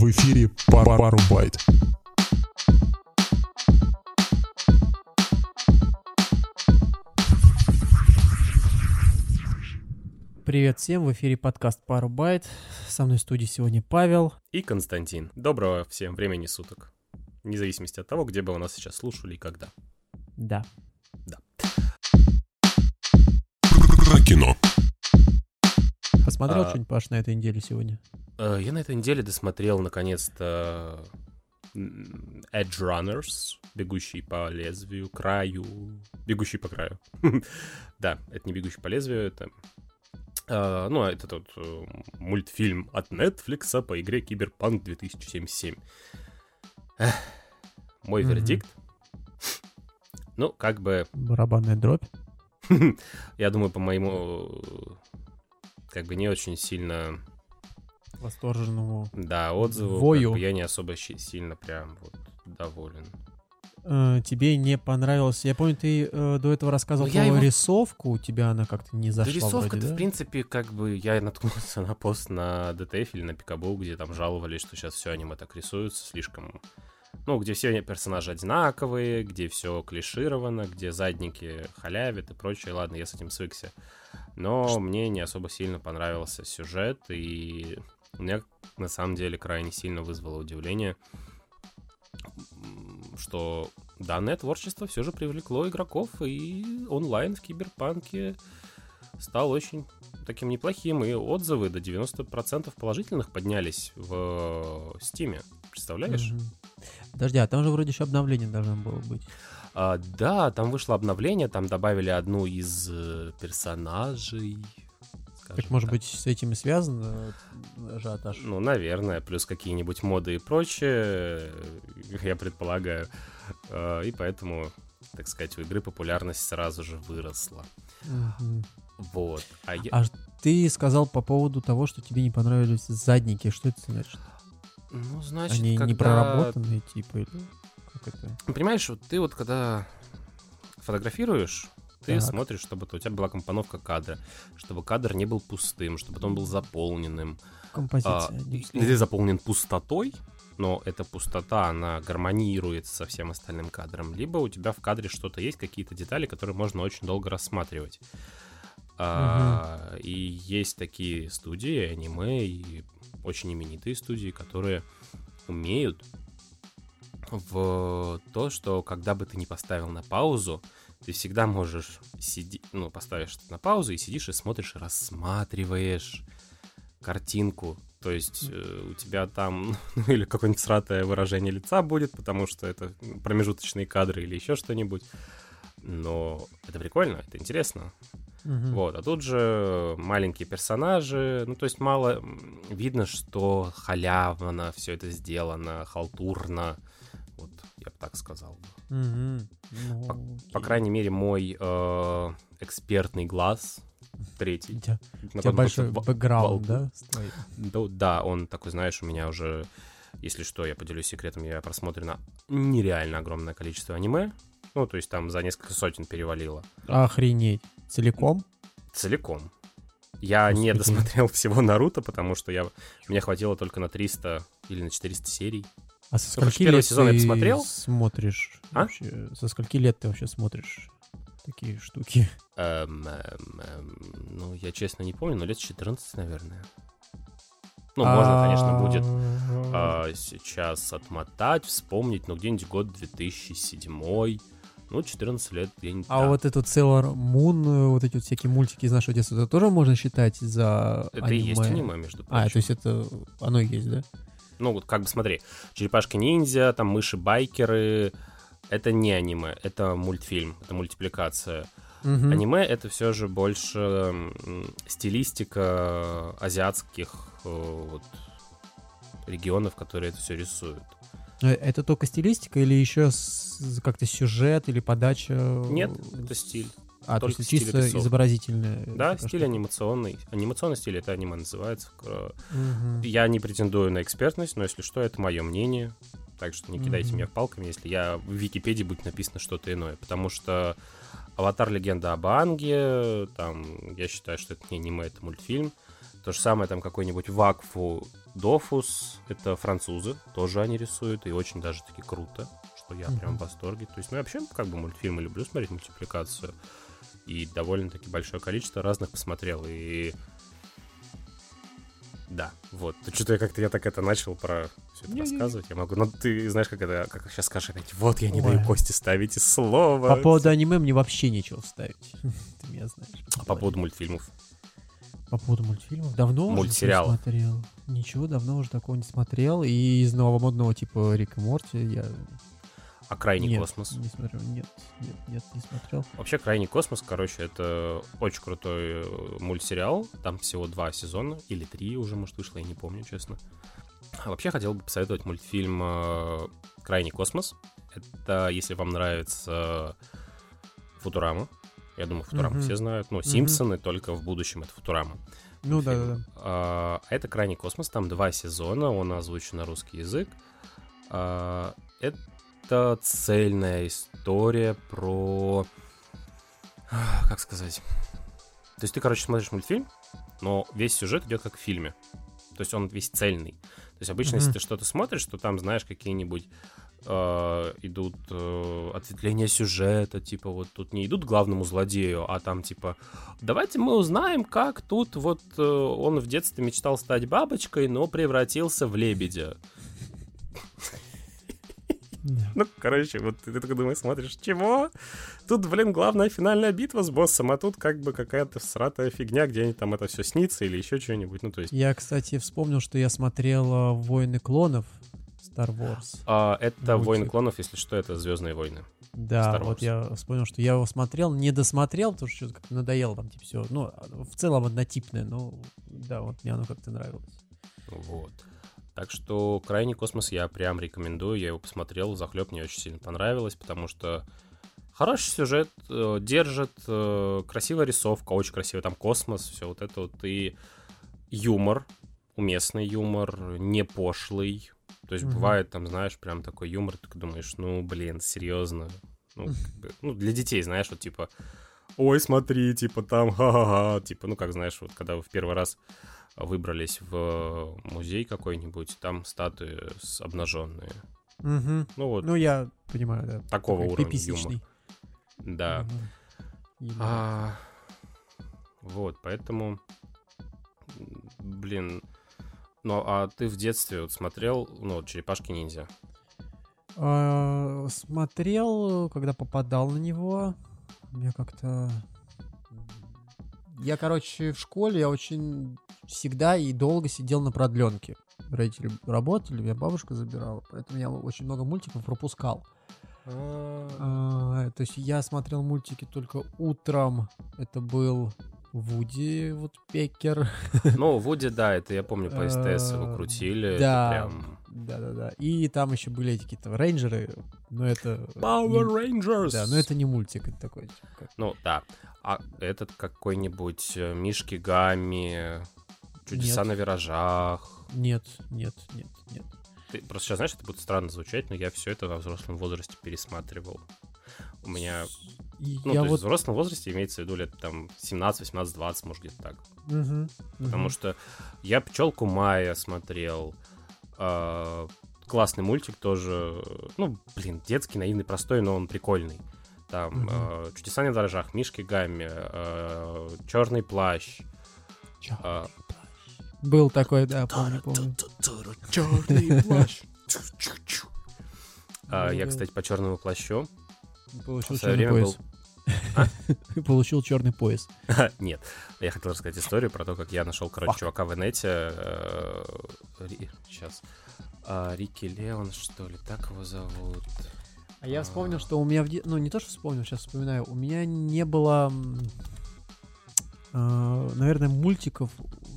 В эфире пар пару байт. Привет всем, в эфире подкаст «Пару байт». Со мной в студии сегодня Павел. И Константин. Доброго всем времени суток. Вне зависимости от того, где бы вы нас сейчас слушали и когда. Да. Да. Про кино. Посмотрел А. что-нибудь, Паш, на этой неделе сегодня? Э, Я на этой неделе досмотрел наконец-то Edge Runners, бегущий по лезвию, краю, бегущий по краю. Да, это не бегущий по лезвию, это... э, Ну, это тот э, мультфильм от Netflix по игре Киберпанк 2077. Эх, Мой вердикт. Ну, как бы Барабанная дробь. Я думаю, по моему как бы не очень сильно, Восторженному. да, отзыву, как Вою. бы я не особо сильно прям вот доволен. Э, тебе не понравилось? Я помню, ты э, до этого рассказывал Ну, про его- рисовку, у тебя она как-то не зашла Рисовка, вроде, да? в принципе, как бы я наткнулся на пост на DTF или на Пикабу, где там жаловались, что сейчас все аниме так рисуются слишком... Ну, где все персонажи одинаковые, где все клишировано, где задники халявят и прочее. Ладно, я с этим свыкся. Но мне не особо сильно понравился сюжет, и меня на самом деле крайне сильно вызвало удивление, что данное творчество все же привлекло игроков, и онлайн в Киберпанке стал очень таким неплохим, и отзывы до 90% положительных поднялись в Стиме. Представляешь? Мгм. Подожди, а там же вроде еще обновление должно было быть. А, да, там вышло обновление, там добавили одну из э, персонажей. Так, скажем может так. быть, с этим и связан э, ажиотаж? Ну, наверное, плюс какие-нибудь моды и прочее, э, я предполагаю. А, И поэтому, так сказать, у игры популярность сразу же выросла. Вот. А я... А ты сказал по поводу того, что тебе не понравились задники. Что это значит? Ну, значит, Они не когда- проработанные, типа, или как это? Ну, Понимаешь, вот ты вот когда фотографируешь, ты Так. смотришь, чтобы у тебя была компоновка кадра, чтобы кадр не был пустым, чтобы он был заполненным. Композиция. А, или заполнен пустотой, но эта пустота, она гармонирует со всем остальным кадром, либо у тебя в кадре что-то есть, какие-то детали, которые можно очень долго рассматривать. А, И есть такие студии, аниме, и очень именитые студии, которые умеют в то, что когда бы ты не поставил на паузу, ты всегда можешь сидеть, ну, поставишь на паузу и сидишь и смотришь, рассматриваешь картинку. То есть э, у тебя там ну, или какое-нибудь сратое выражение лица будет, потому что это промежуточные кадры или еще что-нибудь. Но это прикольно, это интересно. Мгм. Вот, а тут же маленькие персонажи, ну, то есть мало видно, что халявно все это сделано, халтурно, я бы так сказал. Мгм. Ну, По окей. крайней мере, мой э, экспертный глаз, третий. У тебя, у тебя большой бэкграунд, да? Да, да, он такой, знаешь, у меня уже, если что, я поделюсь секретом, я просмотрено нереально огромное количество аниме, ну, то есть там за несколько сотен перевалило. Охренеть. Целиком? Целиком. Я не Господи. досмотрел всего Наруто, потому что я, мне хватило только на 300 или на 400 серий. А со Короче, скольки первый лет сезон я ты посмотрел. смотришь? А? вообще? Со скольки лет ты вообще смотришь такие штуки? Эм, эм, эм, ну, я честно не помню, но лет 14, наверное. Ну, можно, конечно, будет А, сейчас отмотать, вспомнить, но где-нибудь год 2007, ну, 14 лет где-нибудь. А да. вот этот Sailor Moon, вот эти вот всякие мультики из нашего детства, это тоже можно считать за Это и есть аниме, между прочим. А, то есть это оно и есть, да? Ну, вот как бы смотри, черепашки-ниндзя, там мыши-байкеры, это не аниме, это мультфильм, это мультипликация. Мгм. Аниме это все же больше стилистика азиатских э, вот, регионов, которые это все рисуют. Э, Это только стилистика или еще как-то сюжет или подача? Нет, это стиль. А, то есть чисто рисовки. изобразительная. Да, такая стиль штука. анимационный. Анимационный стиль это аниме называется. Э, Мгм. Я не претендую на экспертность, но если что, это мое мнение. Так что не кидайте Мгм. меня палками, если я в Википедии будет написано что-то иное. Потому что Аватар Легенда об Аанге, там, я считаю, что это не аниме, это мультфильм. То же самое там какой-нибудь Вакфу Дофус, это французы, тоже они рисуют, и очень даже таки круто, что я прям в восторге. То есть, ну, я вообще как бы мультфильмы люблю смотреть, мультипликацию, и довольно-таки большое количество разных посмотрел, и да, вот. Что-то я как-то я так это начал про все это Не-не-не. рассказывать. Я могу. Но ты знаешь, как это, как сейчас скажешь опять, вот я не Ой. даю Кости ставить и слово. По поводу аниме мне вообще нечего вставить. Ты меня знаешь. А по поводу мультфильмов. По поводу мультфильмов? Давно уже Мультсериала. не смотрел. Ничего, давно уже такого не смотрел. И из новомодного типа Рик и Морти я... А крайний нет, космос. не смотрел. Нет, нет, нет, не смотрел. Вообще, Крайний космос, короче, это очень крутой э, мультсериал. Там всего два сезона, или три уже, может, вышло, я не помню, честно. А вообще, хотел бы посоветовать мультфильм э, Крайний космос. Это, если вам нравится Футурама. Я думаю, Футураму Мгм. все знают. Ну, Симпсоны, только в будущем это Футурама. Ну да, да, да. А, это Крайний космос, там два сезона, он озвучен на русский язык. А, это цельная история про... Как сказать? То есть ты, короче, смотришь мультфильм, но весь сюжет идет как в фильме. То есть он весь цельный. То есть обычно, если Мгм. ты что-то смотришь, то там, знаешь, какие-нибудь э, идут э, ответвления сюжета, типа вот тут не идут к главному злодею, а там типа давайте мы узнаем, как тут вот э, он в детстве мечтал стать бабочкой, но превратился в лебедя. Ну, короче, вот ты такой думаешь, смотришь, чего? Тут, блин, главная финальная битва с боссом, а тут как бы какая-то всратая фигня, где они там это все снится или еще что-нибудь. Ну, то есть... Я, кстати, вспомнил, что я смотрел а, «Войны клонов» Star Wars. а, это Мультик. Войны клонов, если что, это Звездные войны. Да, вот я вспомнил, что я его смотрел, не досмотрел, потому что что-то как-то надоело там, типа, все. Ну, в целом однотипное, но да, вот мне оно как-то нравилось. Вот. Так что крайний космос я прям рекомендую. Я его посмотрел, захлеб мне очень сильно понравилось, потому что хороший сюжет, э, держит, э, красивая рисовка, очень красивый там космос, все вот это вот и юмор, уместный юмор, не пошлый. То есть Мгм. бывает там, знаешь, прям такой юмор, ты думаешь, ну, блин, серьезно. Ну, как бы, ну, для детей, знаешь, вот типа, ой, смотри, типа там, ха-ха-ха, типа, ну, как знаешь, вот когда вы в первый раз выбрались в музей какой-нибудь, там статуи обнаженные. Мгм. Ну вот, Ну, я понимаю, да. такого такой уровня пиписичный. юмор. Да. Юмор. А, вот, поэтому, блин, ну а ты в детстве вот смотрел, ну, Черепашки ниндзя? А, Смотрел, когда попадал на него. Я как-то... Я, короче, в школе я очень всегда и долго сидел на продленке. Родители работали, меня бабушка забирала, поэтому я очень много мультиков пропускал. А, То есть я смотрел мультики только утром. Это был Вуди вот Пекер. Ну, Вуди, да, это я помню, по СТС его крутили. да. прям... Да-да-да. И там еще были эти какие-то рейнджеры, но это... Power не- Rangers! Да, но это не мультик, это такой, типа, как- Ну, да. А этот какой-нибудь э, Мишки Гамми, Чудеса Нет. на виражах. Нет, нет, нет, нет. Ты просто сейчас знаешь, это будет странно звучать, но я все это во взрослом возрасте пересматривал. У меня, И ну, я то есть в вот... взрослом возрасте имеется в виду лет там 17, 18, 20, может, где-то так. Мгм, Потому мгм. что я пчелку Майя смотрел. А, классный мультик тоже. Ну, блин, детский, наивный, простой, но он прикольный. Там Мгм. а, Чудеса на дрожжах, Мишки Гамми, Черный плащ. Чё? а, Был такой, да, помню, помню. Черный плащ. А, Я, кстати, по черному плащу. В свое черный время пояс. Получил черный пояс. Нет, я хотел рассказать историю про то, как я нашел, короче, чувака в инете. Сейчас. Рики Леон, что ли, так его зовут? А я вспомнил, что у меня Ну, не то, что вспомнил, сейчас вспоминаю. У меня не было... э, Наверное, мультиков.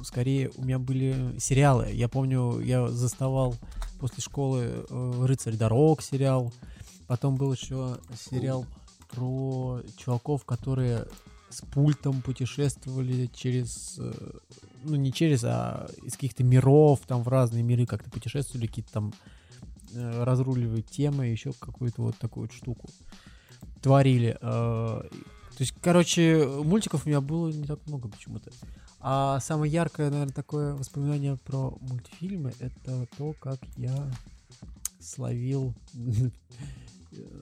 Скорее, у меня были сериалы. Я помню, я заставал после школы э, «Рыцарь дорог» сериал. Потом был еще сериал про чуваков, которые с пультом путешествовали через... э, Ну, не через, а из каких-то миров, там в разные миры как-то путешествовали, какие-то там э, разруливать темы, еще какую-то вот такую вот штуку творили. Э, То есть, короче, мультиков у меня было не так много почему-то. А самое яркое, наверное, такое воспоминание про мультфильмы это то, как я словил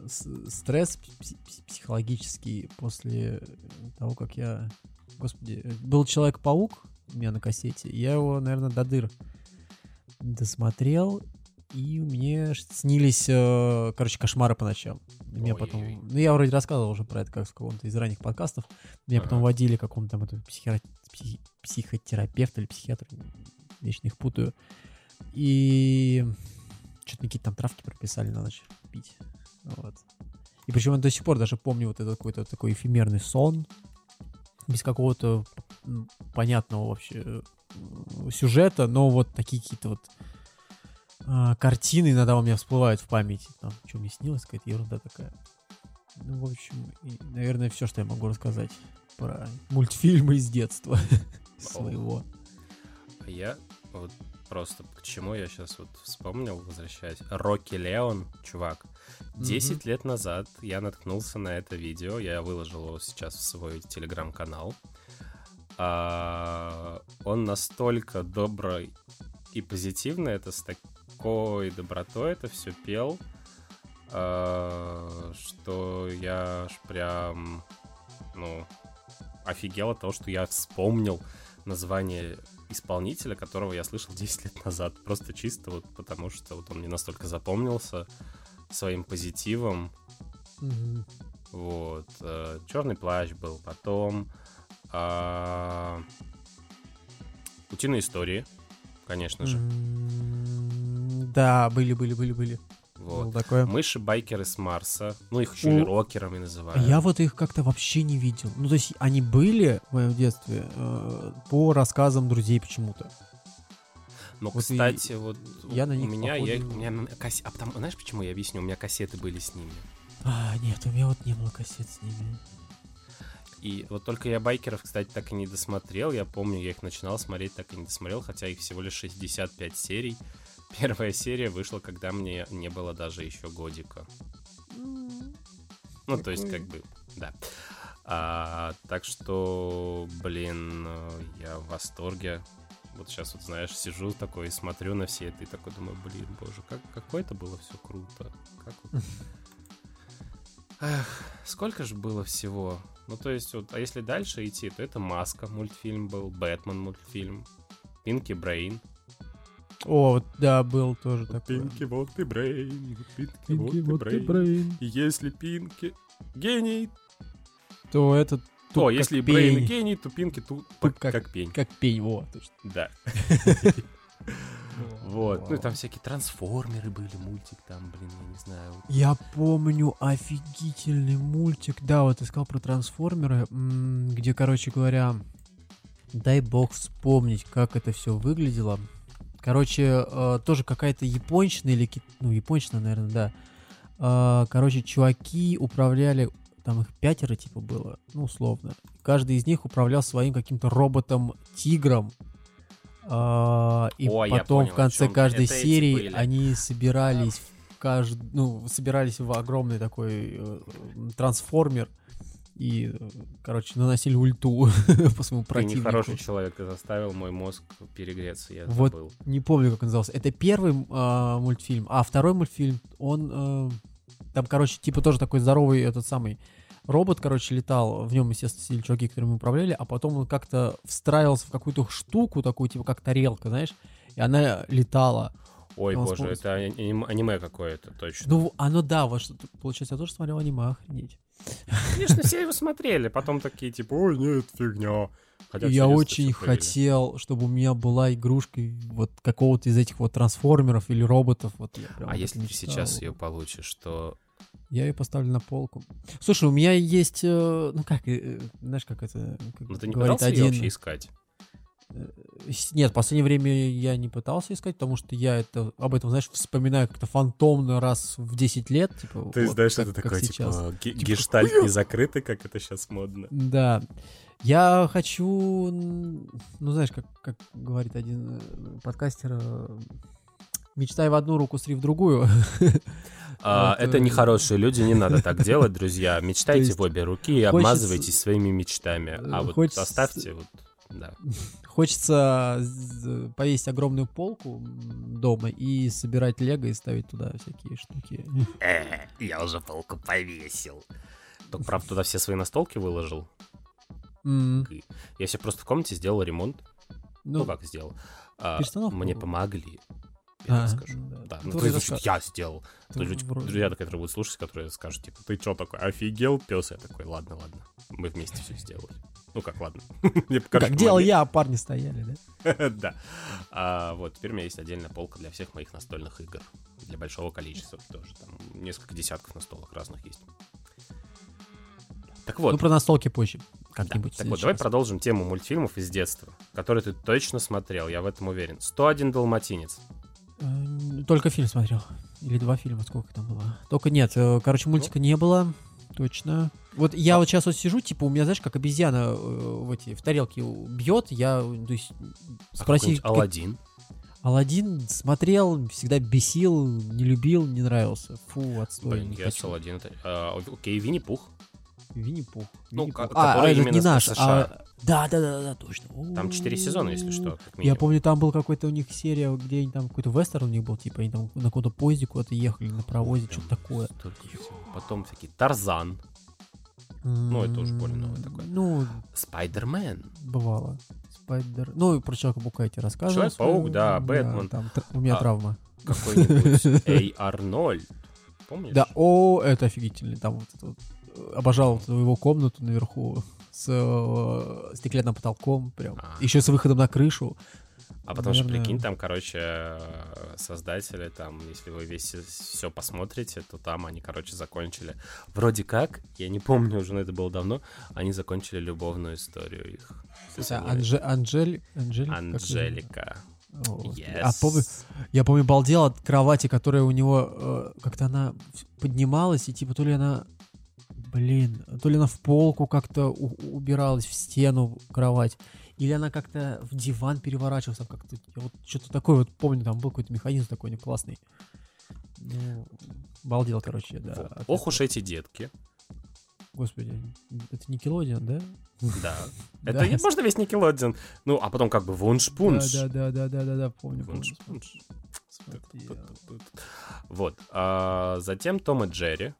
стресс пси- пси- психологический после того, как я... Господи, был Человек-паук у меня на кассете. Я его, наверное, до дыр досмотрел, и мне снились, э, короче, кошмары по ночам. Меня потом... Ну, я вроде рассказывал уже про это как в каком-то из ранних подкастов. Меня потом Ага. водили к какому-то там психо- психи- психотерапевту или психиатру. Вечно их путаю. И что-то какие-то там травки прописали на ночь пить. Вот. И причем я до сих пор даже помню вот этот какой-то такой эфемерный сон, без какого-то понятного вообще э, сюжета, но вот такие какие-то вот а, картины иногда у меня всплывают в памяти. Там, что мне снилось, какая-то ерунда такая. Ну, в общем, и, наверное, все, что я могу рассказать про мультфильмы из детства своего. А я вот просто к чему я сейчас вот вспомнил, возвращаясь. Рокки Леон, чувак. 10 лет назад я наткнулся на это видео. Я выложил его сейчас в свой телеграм-канал. А, он настолько добрый и позитивный, это с такой добротой это все пел, а, что я аж прям, ну, офигел от того, что я вспомнил название исполнителя, которого я слышал 10 лет назад. Просто чисто вот потому, что вот он мне настолько запомнился своим позитивом. Мгм. Вот. Черный плащ был. Потом а, Утиные истории, конечно же. Да, были, были, были, были. Вот. Было такое. Мыши-байкеры с Марса. Ну, их еще У- и рокерами называют. Я вот их как-то вообще не видел. Ну, то есть они были в моем детстве э, по рассказам друзей почему-то. Но, Вот и кстати, вот я на у них, меня, я, у меня м- касс- А потому, знаешь, почему я объясню? У меня кассеты были с ними. А, нет, у меня вот не было кассет с ними. И вот только я байкеров, кстати, так и не досмотрел. Я помню, я их начинал смотреть, так и не досмотрел, хотя их всего лишь 65 серий. Первая серия вышла, когда мне не было даже еще годика. Ну, то есть, как бы, да. А, так что, блин, я в восторге. Вот сейчас вот, знаешь, сижу такой и смотрю на все это и такой думаю, блин, боже, как, какое это было все круто. Как вот... Эх, сколько же было всего? Ну, то есть, вот, а если дальше идти, то это Маска мультфильм был, Бэтмен мультфильм, Пинки Брейн. О, вот, да, был тоже такой. вот ты Брейн, Пинки, Пинки, вот ты Брейн. И если Пинки гений, То этот... то если Брейн пень. гений, то Пинки тут как, как- пень. Как пень, вот. точно. Да. Вот. Ну и там всякие трансформеры были, мультик там, блин, я не знаю. Я помню офигительный мультик. Да, вот ты сказал про трансформеры, где, короче говоря, дай бог вспомнить, как это все выглядело. Короче, э, тоже какая-то японщина или ки- ну японщина, наверное, да. Э, короче, чуваки управляли, там их пятеро типа было, ну условно. Каждый из них управлял своим каким-то роботом-тигром. Э, и О, потом понял, в конце чём. каждой Это серии были. они собирались в кажд... ну, собирались в огромный такой э, трансформер и, э, короче, наносили ульту по своему Ты противнику. нехороший человек, ты заставил мой мозг перегреться, я Вот. забыл. Не помню, как он назывался. Это первый а, мультфильм, а второй мультфильм, он э, там, короче, типа тоже такой здоровый этот самый робот, короче, летал. В нем, естественно, сидели чуваки, которыми управляли, а потом он как-то встраивался в какую-то штуку, такую, типа, как тарелка, знаешь, и она летала. Ой, Он боже, вспомнил. это аним- аниме какое-то, точно. Ну, оно, да, вот что, получается, я тоже смотрел аниме, охренеть. Конечно, все его смотрели, потом такие, типа, ой, нет, фигня. Хотя я очень хотел, чтобы у меня была игрушка вот какого-то из этих вот трансформеров или роботов. Вот я прям А если ты сейчас ее получишь, то... Я ее поставлю на полку. Слушай, у меня есть, э, ну как, э, э, знаешь, как это как Ну ты не говорит пытался ее один. вообще искать? С- Нет, в последнее время я не пытался искать, потому что я это об этом, знаешь, вспоминаю как-то фантомно раз в 10 лет. Типа, вот как- как сейчас. ге- Типа, гештальт не закрытый, как это сейчас модно. Да. Я хочу, ну знаешь, как, как говорит один э, подкастер, э, Мечтай в одну руку, сри в другую. А, Вот, это э, нехорошие люди, не надо так делать, друзья. Мечтайте есть в обе руки и хочется- обмазывайтесь своими мечтами. А э, вот хочется- оставьте вот, да. Хочется повесить огромную полку дома и собирать лего и ставить туда всякие штуки. Э, я уже полку повесил. Только, правда, туда все свои настолки выложил. Я себе просто в комнате сделал ремонт. Ну, Ну, как сделал? А, мне помогли. Я А, скажу. да. Ну, то есть, я сделал. То люди- Друзья, которые будут слушать, которые скажут, типа, ты чё такой, офигел, пес? Я такой, ладно, ладно, мы вместе все сделали. Ну как, ладно. Мне Как делал я, а парни стояли, да? Да. А, вот, теперь у меня есть отдельная полка для всех моих настольных игр. Для большого количества тоже. Там несколько десятков настолок разных есть. Так вот, Ну, про настолки позже. Как-нибудь. так вот, давай раз. продолжим тему мультфильмов из детства, которые ты точно смотрел, я в этом уверен. 101 Далматинец. Э, Только фильм смотрел. Или два фильма, сколько там было. Только нет, э, короче, мультика не было. Точно. Вот я вот сейчас вот сижу, типа, у меня, знаешь, как обезьяна э, в эти в тарелке бьет, я, то есть, А спроси, какой-нибудь Аладдин. Аладдин смотрел, всегда бесил, не любил, не нравился. Фу, отстой, Блин, не я хочу. Аладдин. это- а, Окей, Винни-Пух. Винни-Пух. Ну, Винни-Пух. ко- а, этот именно не наш, США. а... Да, да, да, да, точно. Там 4 сезона, если что, как Я помню, там был какой-то у них серия, где они там какой-то вестерн у них был, типа, они там на каком-то поезде куда-то ехали, на паровозе, что-то такое. Потом всякие Тарзан, Ну, это уж больно новое такое. Ну, Спайдермен. бывало. Спайдер... Ну, и про Человека-паука я тебе рассказывал. Человек-паук, да, Бэтмен. там у меня А, травма. Какой-нибудь Эй Арнольд. Помнишь? Да, о, это офигительно. Там вот это вот, э, обожал его комнату наверху с э, стеклянным потолком, прям. А. Еще с выходом на крышу. А потому что, Наверное. прикинь, там, короче, создатели, там, если вы весь все посмотрите, то там они, короче, закончили. Вроде как, я не помню уже, но это было давно, они закончили любовную историю их. Этими- Анже... Анжель... Анжель... Анжелика. Господи. Yes. А помню, я помню, балдел от кровати, которая у него э, как-то она поднималась, и типа то ли она, блин, то ли она в полку как-то убиралась, в стену кровать, или она как-то в диван переворачивалась, там как-то, я вот что-то такое вот помню, там был какой-то механизм такой не классный. Ну, балдел, короче, да. Ох уж эти детки. Господи, это Никелодиан, да? Да. Это и можно весь Никелодиан. Ну, а потом как бы вунш-пунш. Да, да, да, да, да, да, помню. Вунш-пунш. Вот. А затем Том и Джерри,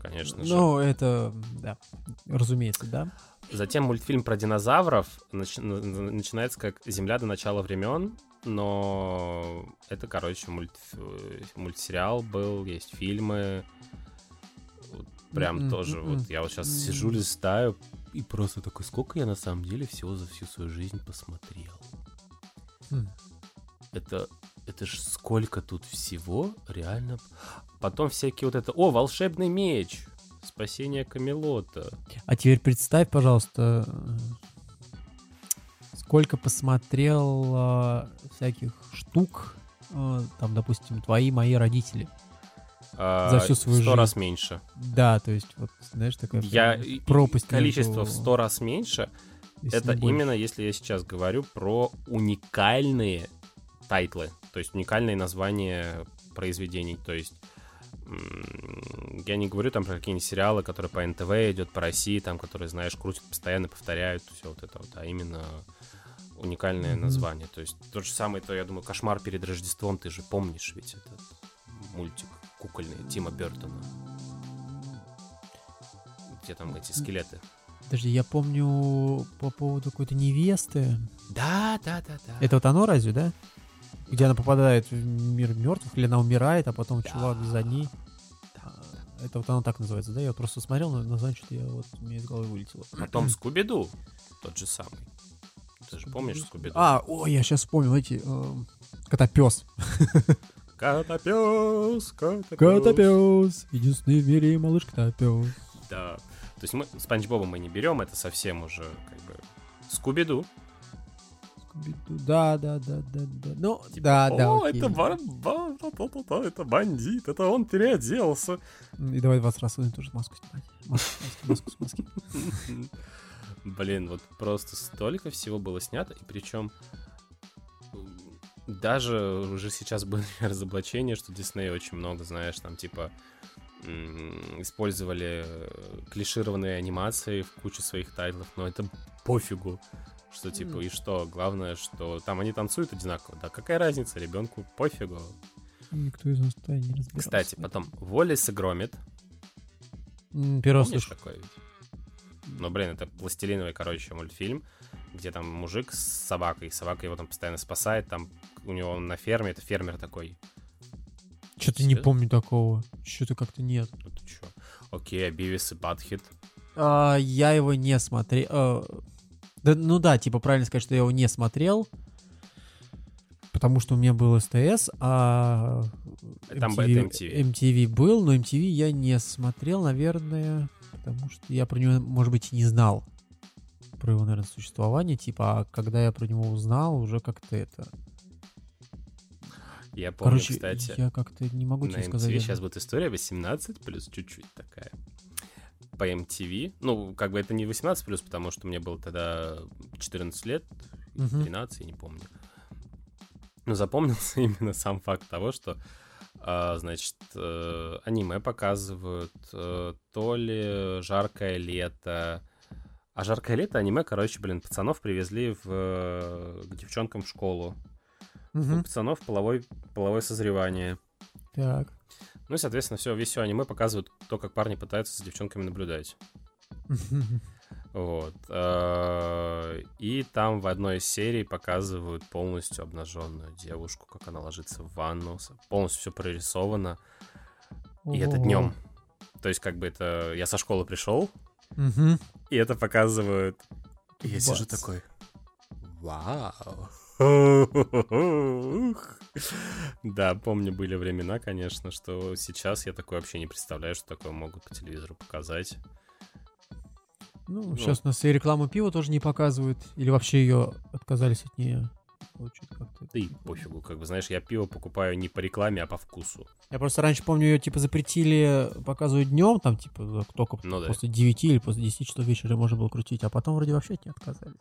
конечно же. Ну, это, да, разумеется, да. Затем мультфильм про динозавров нач- н- начинается как «Земля до начала времен», но это, короче, мульт... э, мультсериал был, есть фильмы. Вот Прям М-м, тоже, м-м. вот я вот сейчас сижу, листаю, и просто такой, сколько я на самом деле всего за всю свою жизнь посмотрел. Хм. Это, это ж сколько тут всего, реально. Потом всякие вот это, о, волшебный меч, спасение Камелота. А теперь представь, пожалуйста, сколько посмотрел э, всяких штук, э, там, допустим, твои, мои родители. А, За всю свою в сто жизнь. раз меньше. Да, то есть, вот, знаешь, такая Я пропасть количество между- в сто раз меньше. если Это именно если я сейчас говорю про уникальные тайтлы, то есть уникальные названия произведений. То есть я не говорю там про какие-нибудь сериалы, которые по НТВ идет, по России, там, которые, знаешь, крутят, постоянно повторяют, все вот это вот, а именно уникальное Мгм. название. То есть то же самое, то, я думаю, «Кошмар перед Рождеством», ты же помнишь ведь этот мультик кукольный Тима Бертона, где там эти скелеты. Подожди, я помню по поводу какой-то невесты. Да, да, да, да. Это вот оно разве, да? Где она попадает в мир мертвых, или она умирает, а потом Да. чувак за ней. А, Это вот оно так называется, да? Я просто смотрел, но название что-то я вот меня из головы вылетело. Потом Скуби-Ду, тот же самый. Ты же помнишь Скуби-Ду? А, ой, я сейчас вспомнил эти эм, котопес. Котопес, котопес. Котопес. Единственный в мире малыш котопес. Да. То есть мы Спанч Боба мы не берем, это совсем уже как бы Скуби-Ду. Да, да, да, да, да. Ну, Типа, да, да. О, это, ба- ба- та- та- та- та, это бандит, это он переоделся. И давай 20 раз тоже маску снимать. Маску, маску, маску, маску. Блин, вот просто столько всего было снято, и причем даже уже сейчас были разоблачения, что Дисней очень много, знаешь, там типа использовали э, клишированные анимации в куче своих тайтлов, но это пофигу. Что типа, и что, главное, что там они танцуют одинаково. Да какая разница, ребенку пофигу. Никто из нас не разбирался. Кстати, потом Волис и Громит. Первый Помнишь слышу. такой ведь? Ну, блин, это пластилиновый, короче, мультфильм, где там мужик с собакой, собака его там постоянно спасает, там у него на ферме, это фермер такой. Что-то не помню такого. Что-то как-то нет. Ну ты чё? Окей, а Бивис и Батхит. А, я его не смотрел. Да, ну да, типа правильно сказать, что я его не смотрел. Потому что у меня был СТС, а Там это MTV. MTV был, но MTV я не смотрел, наверное, потому что я про него, может быть, и не знал. Про его, наверное, существование. Типа, а когда я про него узнал, уже как-то это... Я помню, Короче, кстати, я как-то не могу тебе MTV сказать. даже. сейчас будет история 18 плюс чуть-чуть такая. По MTV. Ну, как бы это не 18 плюс, потому что мне было тогда 14 лет, Мгм. 13, я не помню. Но запомнился именно сам факт того, что, а, значит, э, аниме показывают, э, то ли жаркое лето. А жаркое лето аниме, короче, блин, пацанов привезли в, э, к девчонкам в школу. У Мгм. пацанов половой, половое созревание. Так. Ну и, соответственно, все, весь аниме показывают то, как парни пытаются за девчонками наблюдать. Вот. Э, И там в одной из серий показывают полностью обнаженную девушку, как она ложится в ванну. с- Полностью все прорисовано. И это днем. То есть, как бы это. Я со школы пришел, и это показывают. И я сижу такой. Вау. Да, помню, были времена, конечно, что сейчас я такое вообще не представляю, что такое могут по телевизору показать. Ну, сейчас у нас и рекламу пива тоже не показывают. Или вообще ее отказались от нее. Вот Да и пофигу, как бы, знаешь, я пиво покупаю не по рекламе, а по вкусу. Я просто раньше помню, ее типа запретили показывать днем, там типа только Ну да. после 9 или после 10 часов вечера можно было крутить, а потом вроде вообще от нее отказались.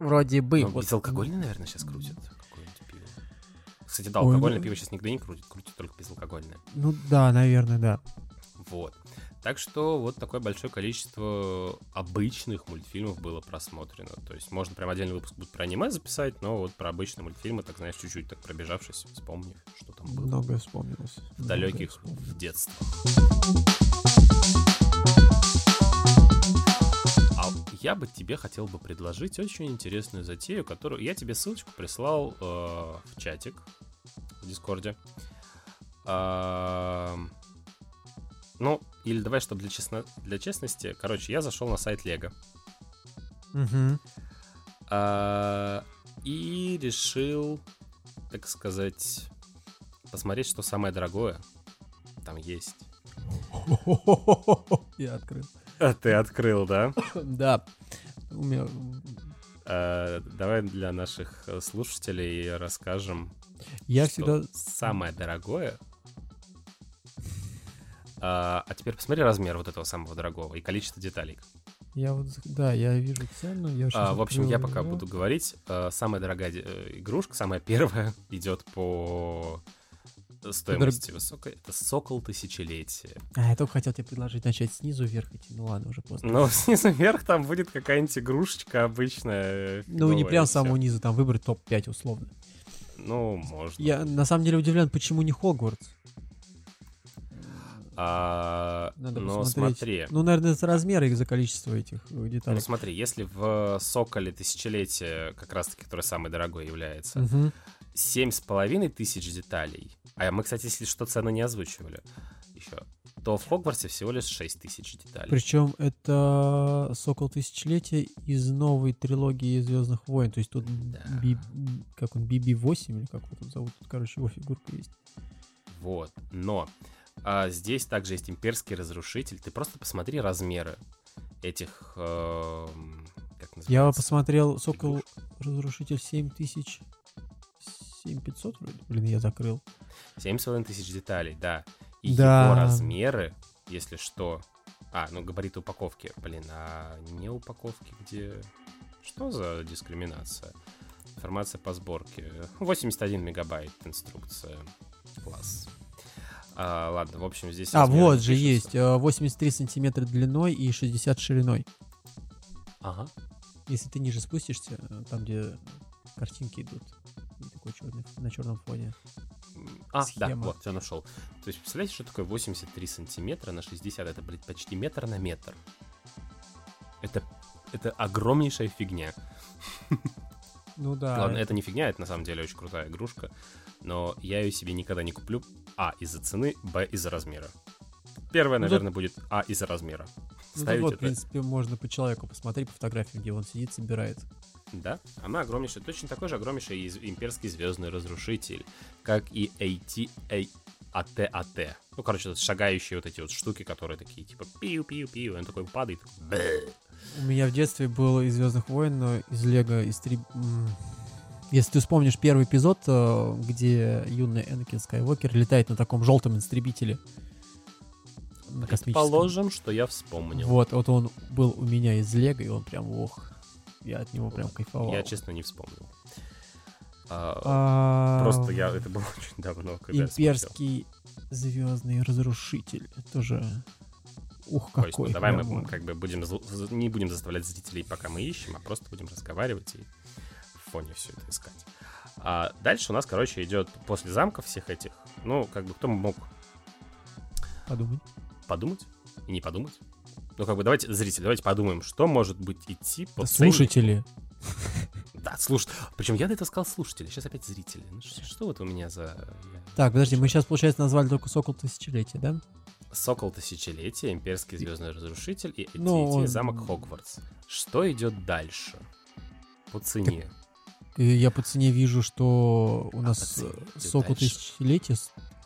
Вроде бы. Ну, вот. безалкогольное, наверное, сейчас крутят. Кстати, да, Ой, алкогольное ну- пиво сейчас нигде не крутят, крутят только безалкогольное. Ну да, наверное, да. Вот. Так что вот такое большое количество обычных мультфильмов было просмотрено. То есть можно прям отдельный выпуск будет про аниме записать, но вот про обычные мультфильмы, так знаешь, чуть-чуть так пробежавшись, вспомни, что там было. Многое вспомнилось. в далеких в детстве. Я бы тебе хотел бы предложить очень интересную затею, которую я тебе ссылочку прислал э, в чатик в Дискорде. А, ну, или давай, чтобы для, честно, для честности, короче, я зашел на сайт Лего Мгм. а, и решил, так сказать, посмотреть, что самое дорогое там есть. Я открыл. А ты открыл, да? Да. У меня... Э, Давай для наших слушателей расскажем, Я всегда... самое дорогое. А а теперь посмотри размер вот этого самого дорогого и количество деталей. Я вот... Да, я вижу цену. Я А, в общем, я пока буду говорить. э, Самая дорогая э, игрушка, самая первая, идет по стоимости высокой. Это Сокол Тысячелетия. А, я только хотел тебе предложить начать снизу вверх идти. Ну ладно, уже поздно. Но снизу вверх там будет какая-нибудь игрушечка обычная. Ну, не прям с самого низа, там выбрать топ-5 условно. Ну, можно. Я на самом деле удивлен, почему не Хогвартс. А, Надо но посмотреть. смотри. Ну, наверное, за размеры и за количество этих э, Ну деталей. смотри, если в Соколе тысячелетие, как раз таки, которое самый дорогой является, с половиной тысяч деталей, а мы, кстати, если что, цены не озвучивали еще, то в Хогвартсе всего лишь 6 тысяч деталей. Причем это Сокол Тысячелетия из новой трилогии Звездных войн. То есть тут Да. Би- как он, BB-8 или как его тут зовут. Тут, короче, его фигурка есть. Вот, но а, здесь также есть имперский разрушитель. Ты просто посмотри размеры этих, эм, как Я посмотрел Сокол. Разрушитель 7000 7500 вроде. Блин, я закрыл. 7,5 тысяч деталей, да. И Да. его размеры, если что... А, ну габарит упаковки. Блин, а не упаковки, где... Что за дискриминация? информация по сборке. 81 мегабайт инструкция. Класс. А, ладно, в общем, здесь... А, вот же пишутся. есть. э, 83 сантиметра длиной и 60 шириной. Ага. Если ты ниже спустишься, э, там, где картинки идут, такой черный, на черном фоне. А, да, Схема. вот, все нашел. То есть, представляете, что такое 83 сантиметра на 60? Это, блядь, почти метр на метр. Это, это огромнейшая фигня. Ну да. Ладно, это не фигня, это на самом деле очень крутая игрушка. Но я ее себе никогда не куплю. А, из-за цены, Б, из-за размера. Первое, Ну, тут- наверное, будет А, из-за размера. Ну, Ставить вот, в это- принципе, можно по человеку посмотреть по фотографии, где он сидит, собирает. Да, она огромнейшая, точно такой же огромнейший из- имперский звездный разрушитель, как и AT, A- АТ-АТ. Ну, короче, вот шагающие вот эти вот штуки, которые такие, типа, пиу-пиу-пиу, он такой падает, бэ. У меня в детстве был из Звездных войн, но из Лего истреб... м, Если ты вспомнишь первый эпизод, э, где юный Энакин Скайуокер летает на таком желтом истребителе. На космическом. Предположим, что я вспомнил. Вот, вот он был у меня из Лего, и он прям, ох, я от него прям кайфовал. Я, честно, не вспомнил. А, А, Просто я, это было очень давно, когда. Имперский звездный разрушитель. Это же... Ух, То есть, ну, какой. давай мы как бы будем не будем заставлять зрителей, пока мы ищем, а просто будем разговаривать и в фоне все это искать. А дальше у нас, короче, идет после замков всех этих. Ну, как бы кто мог Подумай. подумать и не подумать? Ну, как бы давайте, зрители, давайте подумаем, что может быть идти по Да слушатели. Да, слушай. Причем я до этого сказал слушатели, сейчас опять зрители. Ну, что, что вот у меня за... Так, подожди, мы сейчас, получается, назвали только Сокол Тысячелетия, да? Сокол Тысячелетия, Имперский Звездный Разрушитель и Ну, Замок Хогвартс. Что идет дальше? По цене. И я по цене вижу, что у А нас э, Сокол дальше. Тысячелетия...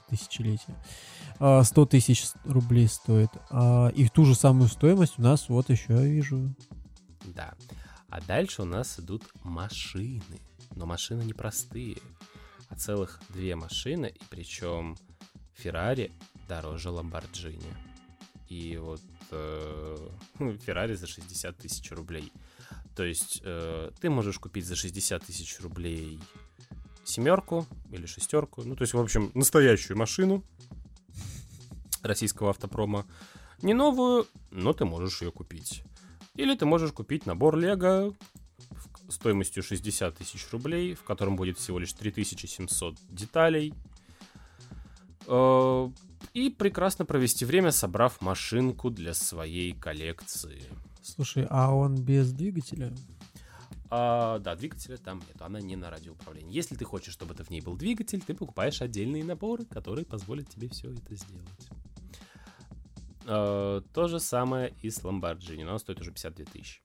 Тысячелетия. А, 100 тысяч рублей стоит. А, и ту же самую стоимость у нас вот еще я вижу. Да. А дальше у нас идут машины. Но машины не простые, а целых две машины, и причем Феррари дороже Ламборджини. И вот э, Феррари за 60 тысяч рублей. То есть э, ты можешь купить за 60 тысяч рублей семерку или шестерку. Ну, то есть, в общем, настоящую машину российского автопрома. Не новую, но ты можешь ее купить. Или ты можешь купить набор Лего стоимостью 60 тысяч рублей, в котором будет всего лишь 3700 деталей. Э, И прекрасно провести время, собрав машинку для своей коллекции. Слушай, а он без двигателя? А, да, двигателя там нет, она не на радиоуправлении. Если ты хочешь, чтобы это в ней был двигатель, ты покупаешь отдельные наборы, которые позволят тебе все это сделать. А, то же самое и с Lamborghini, но она стоит уже 52 тысячи.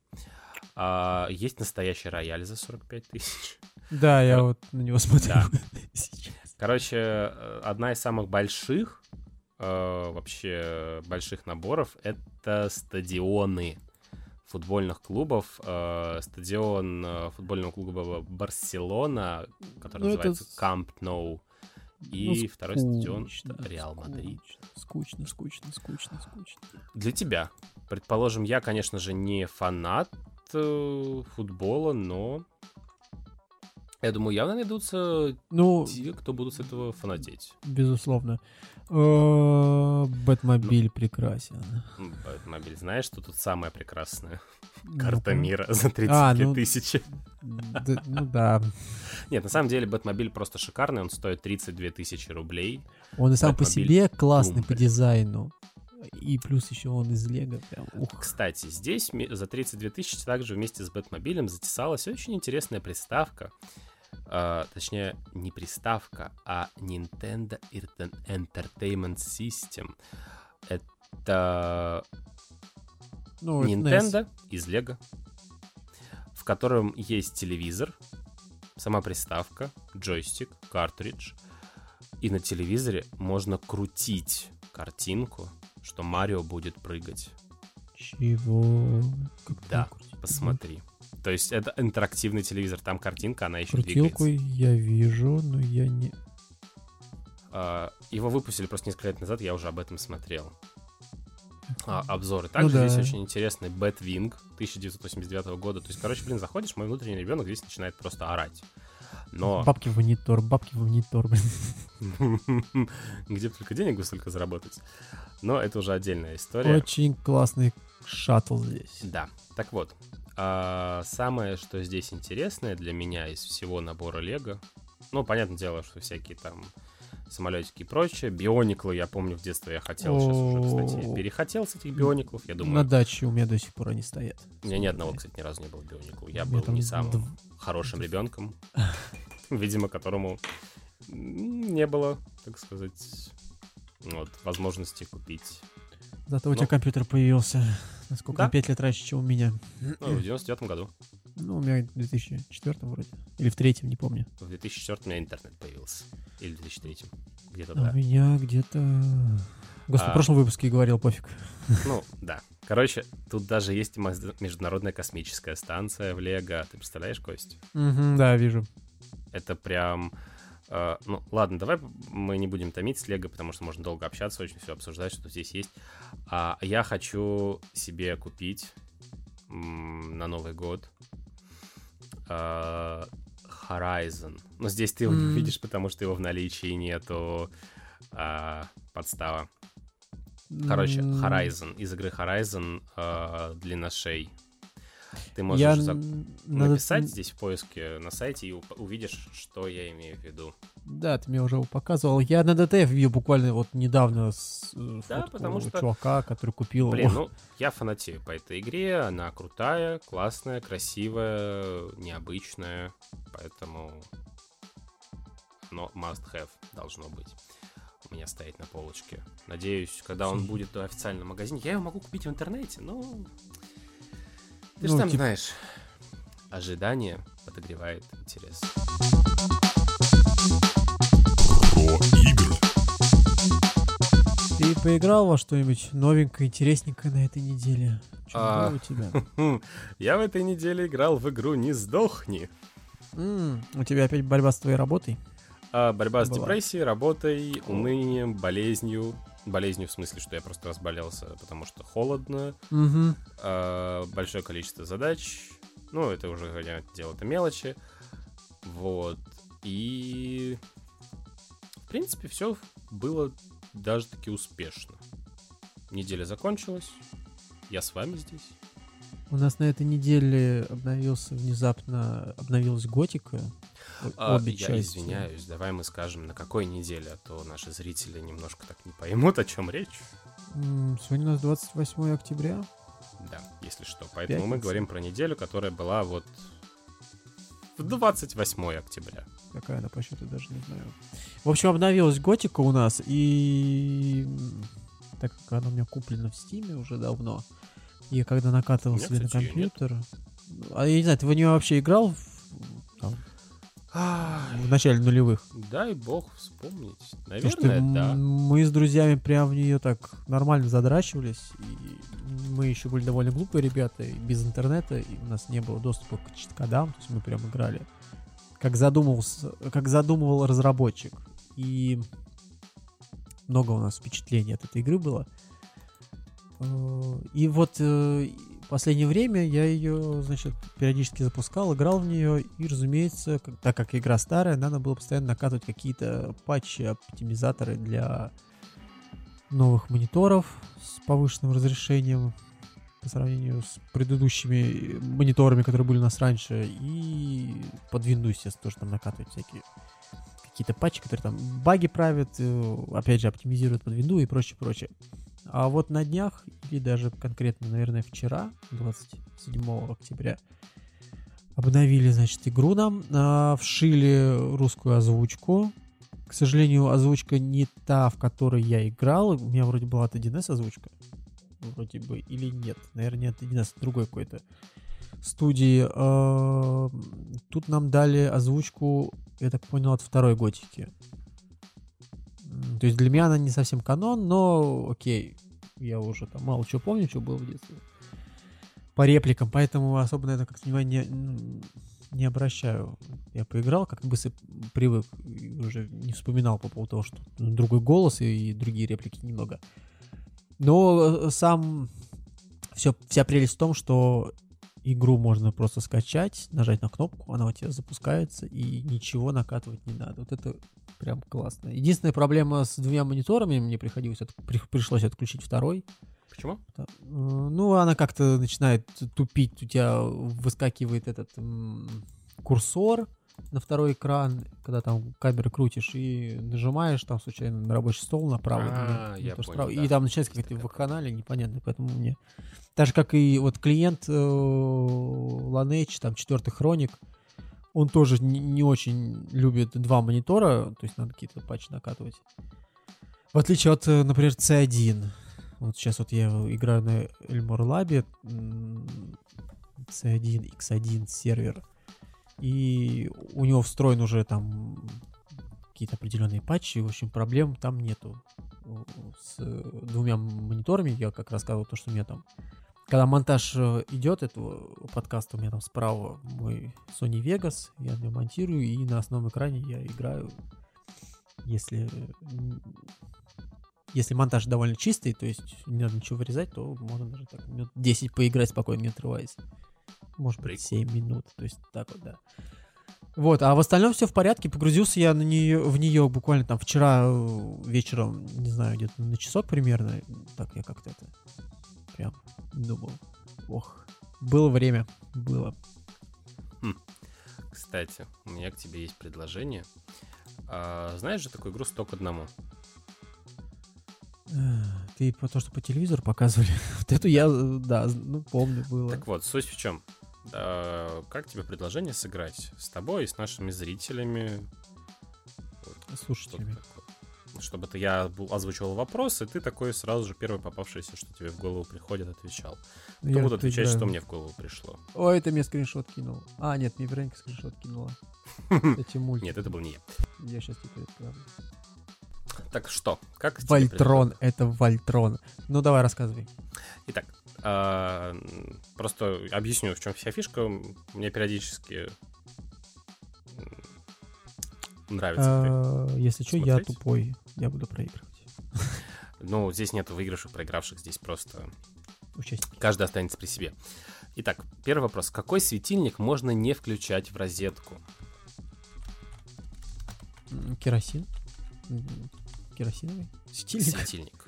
А, есть настоящий рояль за 45 тысяч. Да, я Кор- вот на него смотрю Да. Короче, э, одна из самых больших, э, вообще больших наборов, это стадионы футбольных клубов. Э, стадион э, футбольного клуба Барселона, который Ну, это называется с- Camp Nou. И Ну, второй стадион скучно, Реал Мадрид. Скучно, скучно, скучно, скучно. Для тебя, предположим, я, конечно же, не фанат э, футбола, но я думаю, явно найдутся Ну, те, кто будут с этого фанатеть. безусловно. Бэтмобиль прекрасен. Бэтмобиль, знаешь, что тут самое прекрасное? Ну, Карта мира за 32 А, ну- тысячи. Ну да. Нет, на самом деле Бэтмобиль просто шикарный, он стоит 32 тысячи рублей. Он и сам по себе классный по дизайну. И плюс еще он из Лего. Прям, ух. Кстати, здесь за 32 тысячи также вместе с Бэтмобилем затесалась очень интересная приставка. А, точнее, не приставка, а Nintendo Entertainment System. Это Ну. Nintendo из Лего, в котором есть телевизор, сама приставка, джойстик, картридж. И на телевизоре можно крутить картинку, что Марио будет прыгать. Чего? Как Да? Посмотри. То есть это интерактивный телевизор, там картинка, она еще Крутилку двигается. я вижу, но я не... А, Его выпустили просто несколько лет назад, я уже об этом смотрел. а, обзоры. Также Ну да. здесь очень интересный Batwing 1989 года. То есть, короче, блин, заходишь, мой внутренний ребенок здесь начинает просто орать. Но Бабки в монитор, бабки в монитор, блин. где только денег столько заработать. Но это уже отдельная история. Очень классный шаттл здесь. Да, так вот. А, самое, что здесь интересное для меня из всего набора Лего, ну, понятное дело, что всякие там самолетики и прочее. Биониклы, я помню, в детстве я хотел, сейчас уже, кстати, перехотел с этих биониклов. Я На думаю, даче у меня до сих пор они стоят. у меня ни одного, кстати, ни разу не было бионикла. Я был не самым хорошим ребенком, видимо, которому не было, так сказать, вот, возможности купить. Зато у Ну. тебя компьютер появился. Насколько Да. на 5 лет раньше, чем у меня. Ну, в 99 году. Ну, у меня в 2004 вроде. Или в третьем, не помню. В 2004 у меня интернет появился. Или в 2003. Где-то да. у меня где-то... Господи, А. в прошлом выпуске говорил, пофиг. Ну, да. Короче, тут даже есть международная космическая станция в Лего. Ты представляешь, Кость? Мгм, да, вижу. Это прям... э, ну, ладно, давай мы не будем томить с Лего, потому что можно долго общаться, очень все обсуждать, что здесь есть. А я хочу себе купить на Новый год э, Horizon. Но здесь ты его не увидишь, потому что его в наличии нету а, подстава. Короче, Horizon. Из игры Horizon э, длина шей. Ты можешь Я за- надо- написать здесь в поиске на сайте и увидишь, что я имею в виду. Да, ты мне уже его показывал. Я на ДТФ видел буквально вот недавно с, э, Да, потому что- чувака, который купил Блин, его. ну, я фанатею по этой игре. Она крутая, классная, красивая, необычная. Поэтому... Но must have должно быть. У меня стоять на полочке. Надеюсь, когда он будет в официальном магазине, я его могу купить в интернете, но... Ты же Ну, сам типа- знаешь, ожидание подогревает интерес. Про игры. Ты поиграл во что-нибудь новенькое, интересненькое на этой неделе? Чё А. было у тебя? Я в этой неделе играл в игру «Не сдохни». М, У тебя опять борьба с твоей работой? А, борьба с Была. депрессией, работой, унынием, болезнью. Болезнью в смысле, что я просто разболелся, потому что холодно, Угу. а, большое количество задач. Ну, это уже, понятное дело, это мелочи. Вот. И... В принципе, все было даже таки успешно. Неделя закончилась. Я с вами здесь. У нас на этой неделе обновился внезапно обновилась готика. О- А, Обе я части. извиняюсь, давай мы скажем, на какой неделе, а то наши зрители немножко так не поймут, о чем речь. Сегодня у нас 28 октября. Да, если что. Поэтому мы Пятница. говорим про неделю, которая была вот в 28 октября. Какая она по счету, даже не знаю. В общем, обновилась готика у нас, и так как она у меня куплена в Стиме уже давно, и когда накатывал себе на нет. компьютер... А я не знаю, ты в нее вообще играл там, в начале нулевых? Дай бог вспомнить. Наверное, м, да. мы с друзьями прям в нее так нормально задрачивались. И мы еще были довольно глупые ребята, и без интернета, и у нас не было доступа к чит-кодам, то есть мы прям играли. Как задумывался, как задумывал разработчик. И много у нас впечатлений от этой игры было. Э, И вот э, последнее время я ее, значит, периодически запускал, играл в нее, и, разумеется, как- так как игра старая, надо было постоянно накатывать какие-то патчи, оптимизаторы для новых мониторов с повышенным разрешением по сравнению с предыдущими мониторами, которые были у нас раньше, и под Windows, естественно, тоже там накатывать всякие какие-то патчи, которые там баги правят, э, опять же, оптимизируют под Windows и прочее, прочее. А вот на днях, или даже конкретно, наверное, вчера, 27 октября, обновили, значит, игру нам, а, вшили русскую озвучку. К сожалению, озвучка не та, в которой я играл. У меня вроде была от 1С озвучка. Вроде бы, или нет. Наверное, нет 1С, другой какой-то студии. А, Тут нам дали озвучку, я так понял, от второй готики. То есть для меня она не совсем канон, но окей. Я уже там мало чего помню, что было в детстве. По репликам, поэтому особо на это как-то внимания м, не обращаю. Я поиграл, как быстро привык, и уже не вспоминал по поводу того, что ну, другой голос и другие реплики немного. Но э, сам все, вся прелесть в том, что игру можно просто скачать, нажать на кнопку, она у тебя запускается, и ничего накатывать не надо. Вот это прям классно. Единственная проблема с двумя мониторами, мне приходилось от- при- пришлось отключить второй. Почему? Э, Ну, она как-то начинает тупить, у тебя выскакивает этот м, курсор на второй экран, когда там камеры крутишь и нажимаешь там случайно на рабочий стол направо. А, или я то понял, справа, да. И там начинается какая-то такая вакханалия непонятно, поэтому мне... Так же, как и вот клиент э, там четвертый хроник, он тоже не, не очень любит два монитора, то есть надо какие-то патчи накатывать. В отличие от, э, например, C1. Вот сейчас вот я играю на Elmore Lab, м, C1, X1 сервер, и у него встроен уже там какие-то определенные патчи, в общем, проблем там нету. С двумя мониторами, я как рассказывал, то, что у меня там когда монтаж э, идет этого подкаста, у меня там справа мой Sony Vegas, я на монтирую, и на основном экране я играю, если, если монтаж довольно чистый, то есть не надо ничего вырезать, то можно даже так минут 10 поиграть спокойно, не отрываясь. Может быть, 7 минут, то есть так вот, да. Вот, а в остальном все в порядке. Погрузился я на нее, в нее буквально там вчера э, вечером, не знаю, где-то на часок примерно. Так я как-то это прям думал. Ох, было время, было. Кстати, у меня к тебе есть предложение. А, знаешь же такую игру «Сто к одному»? Э, Ты по то, что по телевизору показывали. Вот эту я, э, да, ну помню было. Так вот, суть в чем? А, как тебе предложение сыграть с тобой и с нашими зрителями? Что-то Слушателями. Чтобы ты я озвучивал вопрос, и ты такой сразу же первый попавшийся, что тебе в голову приходит, отвечал. Кто Я буду вот отвечать, играю. что мне в голову пришло? Ой, это мне скриншот кинул. А, нет, мне Вероника скриншот кинула. Эти мультики. Нет, это был не я. Я сейчас тебе отправлю. Так что, как Вольтрон, это Вольтрон. Ну давай, рассказывай. Итак, а, просто объясню, в чем вся фишка. Мне периодически нравится. Э, Если что, я тупой. Я буду проигрывать. Ну, здесь нет выигравших, проигравших, здесь просто Участники. каждый останется при себе. Итак, первый вопрос. Какой светильник можно не включать в розетку? Керосин. Керосиновый. Светильник. Светильник.